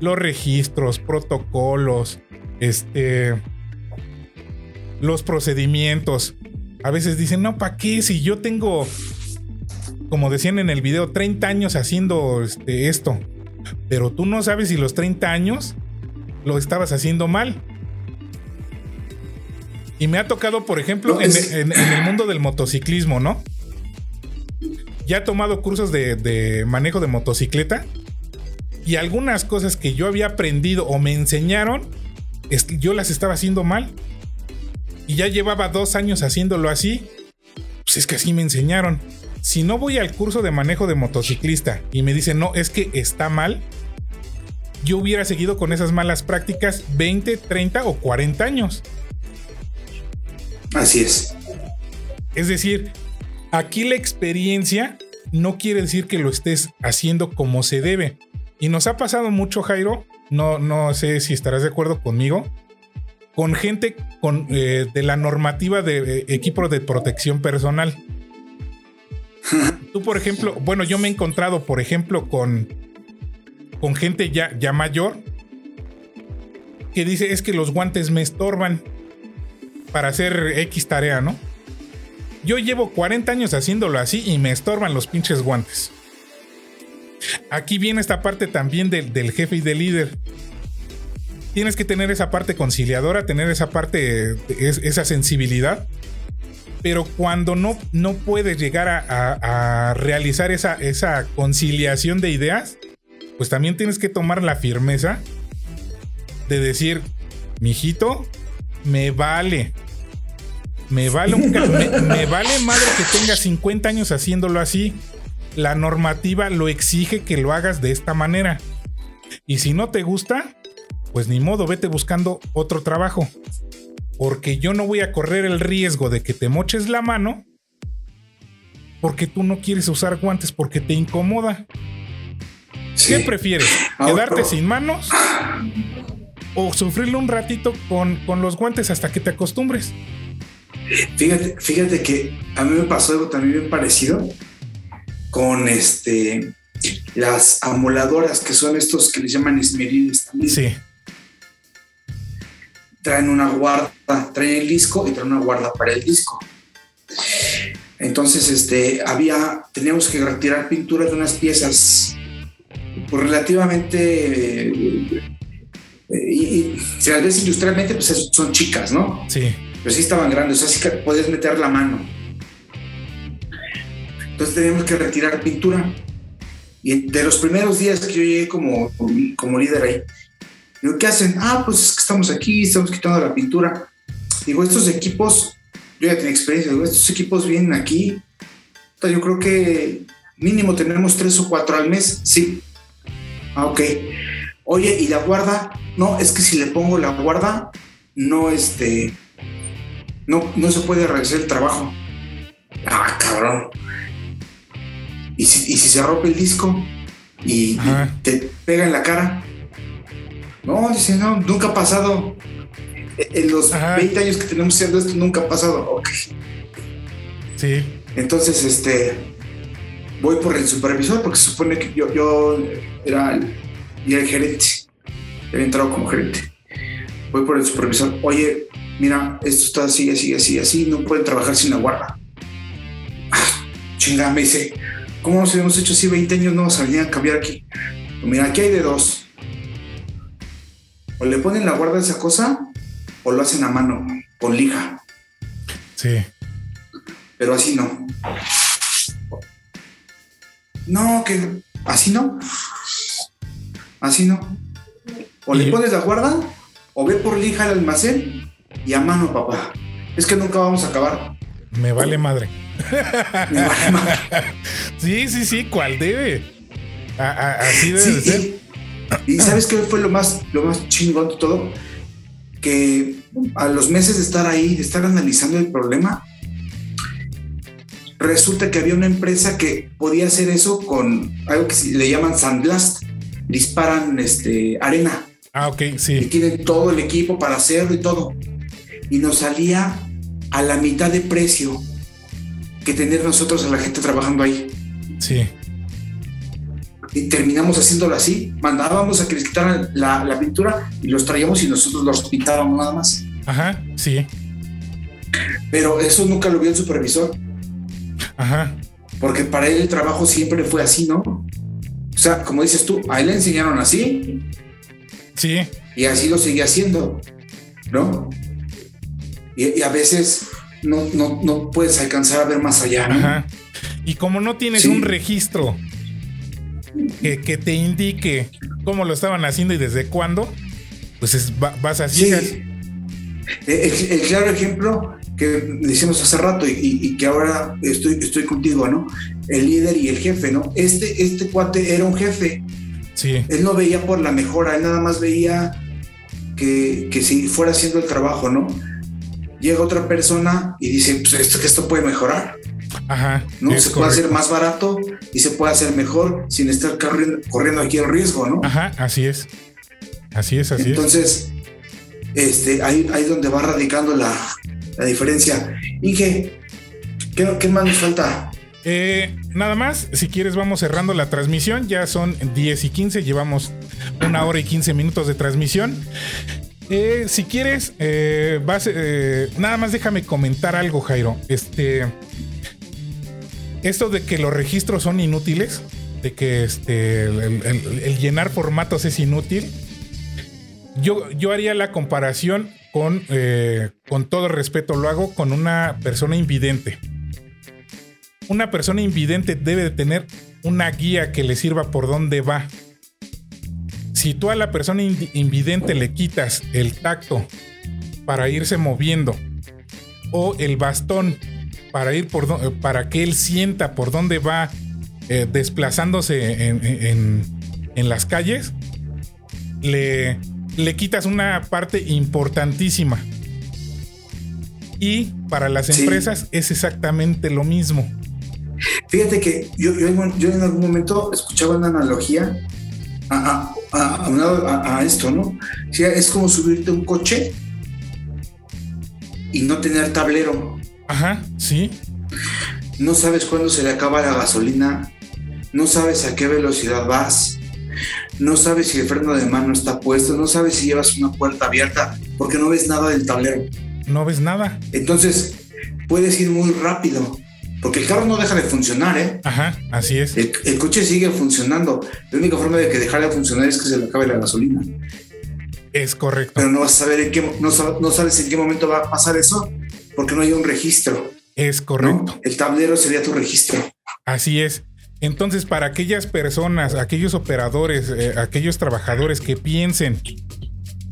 los registros, protocolos, este, los procedimientos. A veces dicen, no, ¿para qué? Si yo tengo, como decían en el video, 30 años haciendo este, esto. Pero tú no sabes si los 30 años lo estabas haciendo mal. Y me ha tocado, por ejemplo, en el mundo del motociclismo, ¿no? Ya he tomado cursos de, de manejo de motocicleta. Y algunas cosas que yo había aprendido o me enseñaron, es que yo las estaba haciendo mal. Y ya llevaba dos años haciéndolo así. Pues es que así me enseñaron. Si no voy al curso de manejo de motociclista y me dicen, no, es que está mal, yo hubiera seguido con esas malas prácticas 20, 30 o 40 años.
Así es.
Es decir, aquí la experiencia no quiere decir que lo estés haciendo como se debe. Y nos ha pasado mucho, Jairo. No, no sé si estarás de acuerdo conmigo. Con gente con, eh, de la normativa de eh, equipos de protección personal. Tú, por ejemplo, bueno, yo me he encontrado, por ejemplo, con, con gente ya, ya mayor que dice es que los guantes me estorban para hacer X tarea, ¿no? Yo llevo 40 años haciéndolo así y me estorban los pinches guantes. Aquí viene esta parte también del, jefe y del líder. Tienes que tener esa parte conciliadora, tener esa parte, es- esa sensibilidad. Pero cuando no, no puedes llegar a, a- a realizar esa, esa conciliación de ideas, pues también tienes que tomar la firmeza de decir, mijito, me vale. Me vale, un me, me vale madre que tengas 50 años haciéndolo así. La normativa lo exige que lo hagas de esta manera. Y si no te gusta, pues ni modo, vete buscando otro trabajo. Porque yo no voy a correr el riesgo de que te moches la mano porque tú no quieres usar guantes porque te incomoda.
Sí.
¿Qué prefieres?
Ahora-
¿Quedarte sin manos? ¿O sufrirlo un ratito con, con los guantes hasta que te acostumbres?
Fíjate, fíjate que a mí me pasó algo también bien parecido con este las amoladoras que son estos que les llaman esmeriles también.
Sí,
traen una guarda, traen el disco y traen una guarda para el disco. Entonces, este, había, teníamos que retirar pinturas de unas piezas pues, relativamente, eh, y, y, si las ves industrialmente, pues son chicas, ¿no?
Sí.
Pero sí estaban grandes, o sea, sí que podías meter la mano. Entonces teníamos que retirar pintura. Y de los primeros días que yo llegué como, como líder ahí, digo, ¿qué hacen? Ah, pues es que estamos aquí, estamos quitando la pintura. Digo, estos equipos, yo ya tenía experiencia, estos equipos vienen aquí. Yo creo que mínimo tenemos tres o cuatro al mes, sí. Ah, ok. Oye, ¿y la guarda? No, es que si le pongo la guarda, no, este, no, no se puede realizar el trabajo. Ah, cabrón. ¿Y si, y si se rompe el disco y, y, te pega en la cara? No, dice, no, nunca ha pasado. En los Ajá. 20 años que tenemos haciendo esto, nunca ha pasado. Ok.
Sí.
Entonces, este, voy por el supervisor porque se supone que yo, yo era, el, era el gerente. Había entrado como gerente. Voy por el supervisor. Oye, mira, esto está así, así, así, así. No pueden trabajar sin la guarda. Ah, chingada, me dice, ¿cómo nos habíamos hecho así 20 años? No a venir a cambiar aquí. Pues mira, aquí hay de dos. O le ponen la guarda a esa cosa o lo hacen a mano, con lija.
Sí.
Pero así no. No, que así no. Así no. O le pones la guarda o ve por lija al almacén y a mano, papá. Es que nunca vamos a acabar.
Me vale madre.
Me vale madre.
sí, sí, sí, ¿cuál debe? A, a, así debe sí, de ser.
Y, y, sabes qué fue lo más, lo más chingón de todo? Que a los meses de estar ahí, de estar analizando el problema, resulta que había una empresa que podía hacer eso con algo que le llaman sandblast. Disparan este, arena.
Ah, ok, sí.
Y tienen todo el equipo para hacerlo y todo. Y nos salía a la mitad de precio que tener nosotros a la gente trabajando ahí.
Sí.
Y terminamos haciéndolo así. Mandábamos a que les quitaran la, la pintura y los traíamos y nosotros los pintábamos nada más.
Ajá, sí.
Pero eso nunca lo vio el supervisor.
Ajá.
Porque para él el trabajo siempre fue así, ¿no? O sea, como dices tú, a él le enseñaron así.
Sí.
Y así lo seguía haciendo, ¿no? Y, y a veces no, no, no, puedes alcanzar a ver más allá, ¿no?
Ajá. Y como no tienes sí. un registro que, que, te indique cómo lo estaban haciendo y desde cuándo, pues es, vas a ciegas. Sí.
El, el, claro ejemplo que decimos hace rato y, y, y, que ahora estoy, estoy contigo, ¿no? El líder y el jefe, ¿no? Este, este cuate era un jefe.
Sí.
Él no veía por la mejora, él nada más veía que, que si fuera haciendo el trabajo, ¿no? Llega otra persona y dice, pues esto, que esto puede mejorar.
Ajá.
¿no? Se correcto. puede hacer más barato y se puede hacer mejor sin estar corriendo, corriendo aquí el riesgo, ¿no?
Ajá, así es. Así es, así
Entonces,
es.
este, ahí, ahí es donde va radicando la, la diferencia. Inge, ¿qué, ¿qué, más nos falta?
Eh, nada más, si quieres vamos cerrando la transmisión, ya son 10 y 15, llevamos una hora y 15 minutos de transmisión. Eh, si quieres, eh, vas, nada más déjame comentar algo, Jairo. Este, esto de que los registros son inútiles, de que este, el, llenar formatos es inútil. Yo, yo haría la comparación con, eh, con todo respeto, lo hago con una persona invidente. Una persona invidente debe de tener una guía que le sirva por dónde va. Si tú a la persona invidente le quitas el tacto para irse moviendo o el bastón para ir por para que él sienta por dónde va eh, desplazándose en, en, en las calles, le, le quitas una parte importantísima. Y para las sí. empresas es exactamente lo mismo.
Fíjate que yo, yo, yo, en algún momento escuchaba una analogía a, a, a, a esto, ¿no? O sea, es como subirte a un coche y no tener tablero.
Ajá, sí.
No sabes cuándo se le acaba la gasolina, no sabes a qué velocidad vas, no sabes si el freno de mano está puesto, no sabes si llevas una puerta abierta, porque no ves nada del tablero.
No ves nada.
Entonces, puedes ir muy rápido, porque el carro no deja de funcionar, ¿eh?
Ajá, así es.
El, el coche sigue funcionando. La única forma de que dejara de funcionar es que se le acabe la gasolina.
Es correcto.
Pero no vas a saber en qué, no, sa- no sabes en qué momento va a pasar eso, porque no hay un registro.
Es
¿no?
correcto.
El tablero sería tu registro.
Así es. Entonces, para aquellas personas, aquellos operadores, eh, aquellos trabajadores que piensen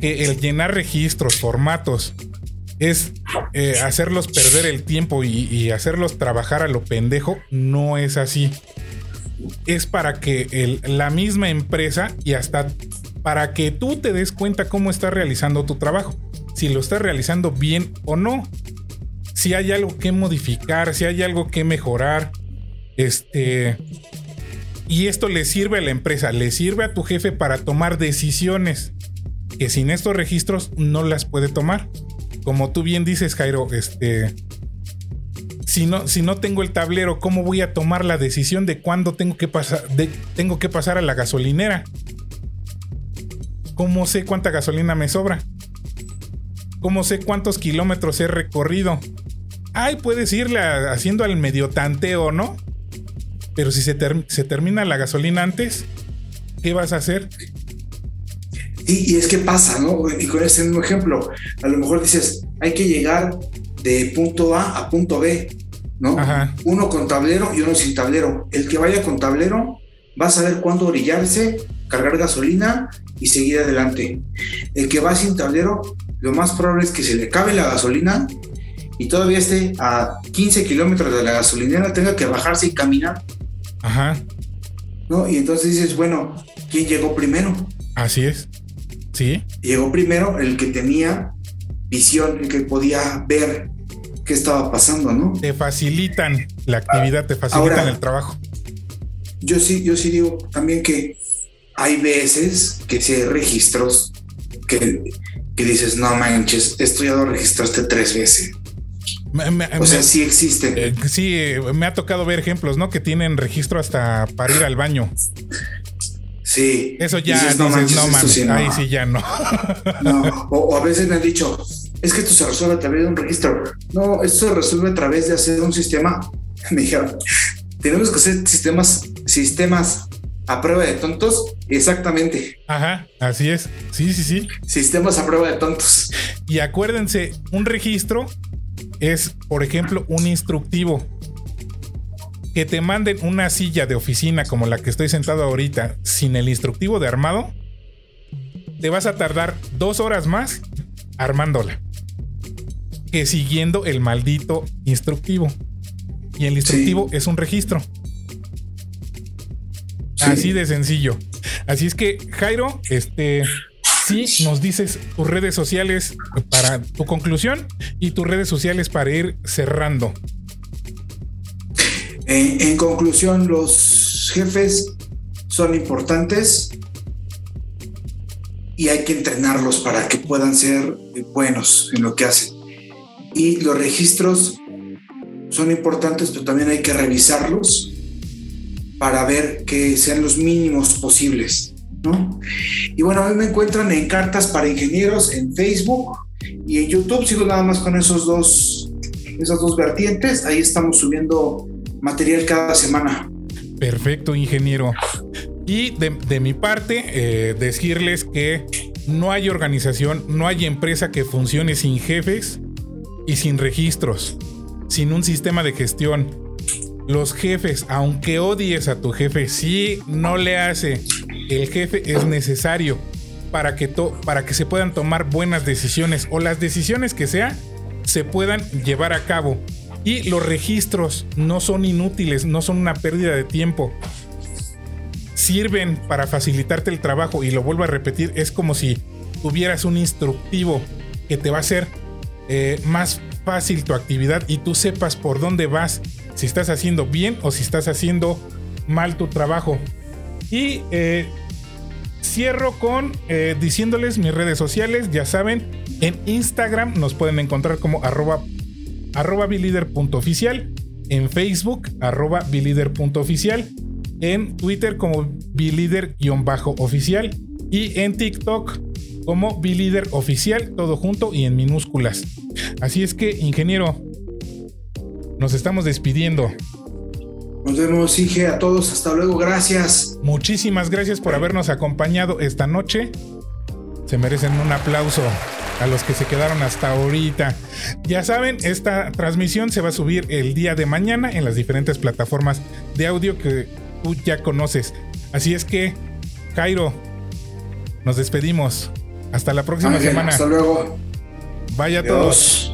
que el llenar registros, formatos, es eh, hacerlos perder el tiempo y, hacerlos trabajar a lo pendejo, no es así. Es para que el- la misma empresa y hasta para que tú te des cuenta cómo estás realizando tu trabajo, si lo estás realizando bien o no, si hay algo que modificar, si hay algo que mejorar, este. Y esto le sirve a la empresa, le sirve a tu jefe para tomar decisiones que sin estos registros no las puede tomar. Como tú bien dices, Jairo, este. Si no, si no tengo el tablero, ¿cómo voy a tomar la decisión de cuándo tengo que pasar, tengo que pasar a la gasolinera? ¿Cómo sé cuánta gasolina me sobra? ¿Cómo sé cuántos kilómetros he recorrido? Ay, puedes irle haciendo al medio tanteo, ¿no? Pero si se, se termina la gasolina antes, ¿qué vas a hacer?
Y, y es que pasa, ¿no? Y con este mismo ejemplo, a lo mejor dices, hay que llegar de punto A a punto B, ¿no?
Ajá.
Uno con tablero y uno sin tablero. El que vaya con tablero va a saber cuándo orillarse, cargar gasolina y seguir adelante. El que va sin tablero, lo más probable es que se le cabe la gasolina y todavía esté a 15 kilómetros de la gasolinera, tenga que bajarse y caminar,
Ajá,
¿no? Y entonces dices, bueno, ¿quién llegó primero?
así es. Sí,
llegó primero el que tenía visión, el que podía ver qué estaba pasando, ¿no?
te facilitan la actividad, te facilitan
Ahora-
el trabajo.
Yo sí, yo sí digo también que hay veces que sí hay registros que, que dices, no manches, esto ya lo registraste tres veces.
Me- me-
O sea,
me-
sí existen.
eh, sí, eh, me ha tocado ver ejemplos, ¿no? Que tienen registro hasta para ir al baño.
Sí.
Eso ya
Dices,
no,
manches,
man,
sí, no".
ahí sí ya no.
No, o, o a veces me han dicho, es que esto se resuelve a través de un registro. No, esto se resuelve a través de hacer un sistema. Me dijeron, tenemos que hacer sistemas, sistemas a prueba de tontos. Exactamente,
Ajá, así es. Sí, sí, sí.
sistemas a prueba de tontos.
Y acuérdense, un registro es, por ejemplo, un instructivo. Que te manden una silla de oficina como la que estoy sentado ahorita sin el instructivo de armado, te vas a tardar dos horas más armándola que siguiendo el maldito instructivo. Y el instructivo es un registro.
Sí.
Así de sencillo. Así es que, Jairo, este, sí nos dices tus redes sociales para tu conclusión y tus redes sociales para ir cerrando.
En, en conclusión, los jefes son importantes y hay que entrenarlos para que puedan ser buenos en lo que hacen. Y los registros son importantes, pero también hay que revisarlos para ver que sean los mínimos posibles, ¿no? Y bueno, a mí me encuentran en Cartas para Ingenieros en Facebook y en YouTube. Sigo nada más con esos dos, esas dos vertientes. Ahí estamos subiendo material cada semana.
Perfecto, ingeniero. Y de, mi parte, eh, decirles que no hay organización, no hay empresa que funcione sin jefes y sin registros, sin un sistema de gestión. Los jefes, aunque odies a tu jefe, sí no le hace. El jefe es necesario para que, para que se puedan tomar buenas decisiones o las decisiones que sea se puedan llevar a cabo. Y los registros no son inútiles, no son una pérdida de tiempo. Sirven para facilitarte el trabajo y lo vuelvo a repetir, es como si tuvieras un instructivo que te va a hacer eh, más fácil tu actividad y tú sepas por dónde vas, si estás haciendo bien o si estás haciendo mal tu trabajo. Y eh, cierro con eh, diciéndoles mis redes sociales, ya saben, en Instagram nos pueden encontrar como arroba, arroba bilider.oficial, en Facebook arroba bilider.oficial en Twitter como bilider-oficial y en TikTok como bilider oficial, todo junto y en minúsculas. Así es que, ingeniero, nos estamos despidiendo.
Nos vemos, Inge, a todos. Hasta luego, gracias.
Muchísimas gracias por habernos acompañado esta noche. Se merecen un aplauso a los que se quedaron hasta ahorita. Ya saben, esta transmisión se va a subir el día de mañana en las diferentes plataformas de audio que tú ya conoces. Así es que, Cairo, nos despedimos. Hasta la próxima
Ángel,
semana.
Hasta luego.
Vaya a todos.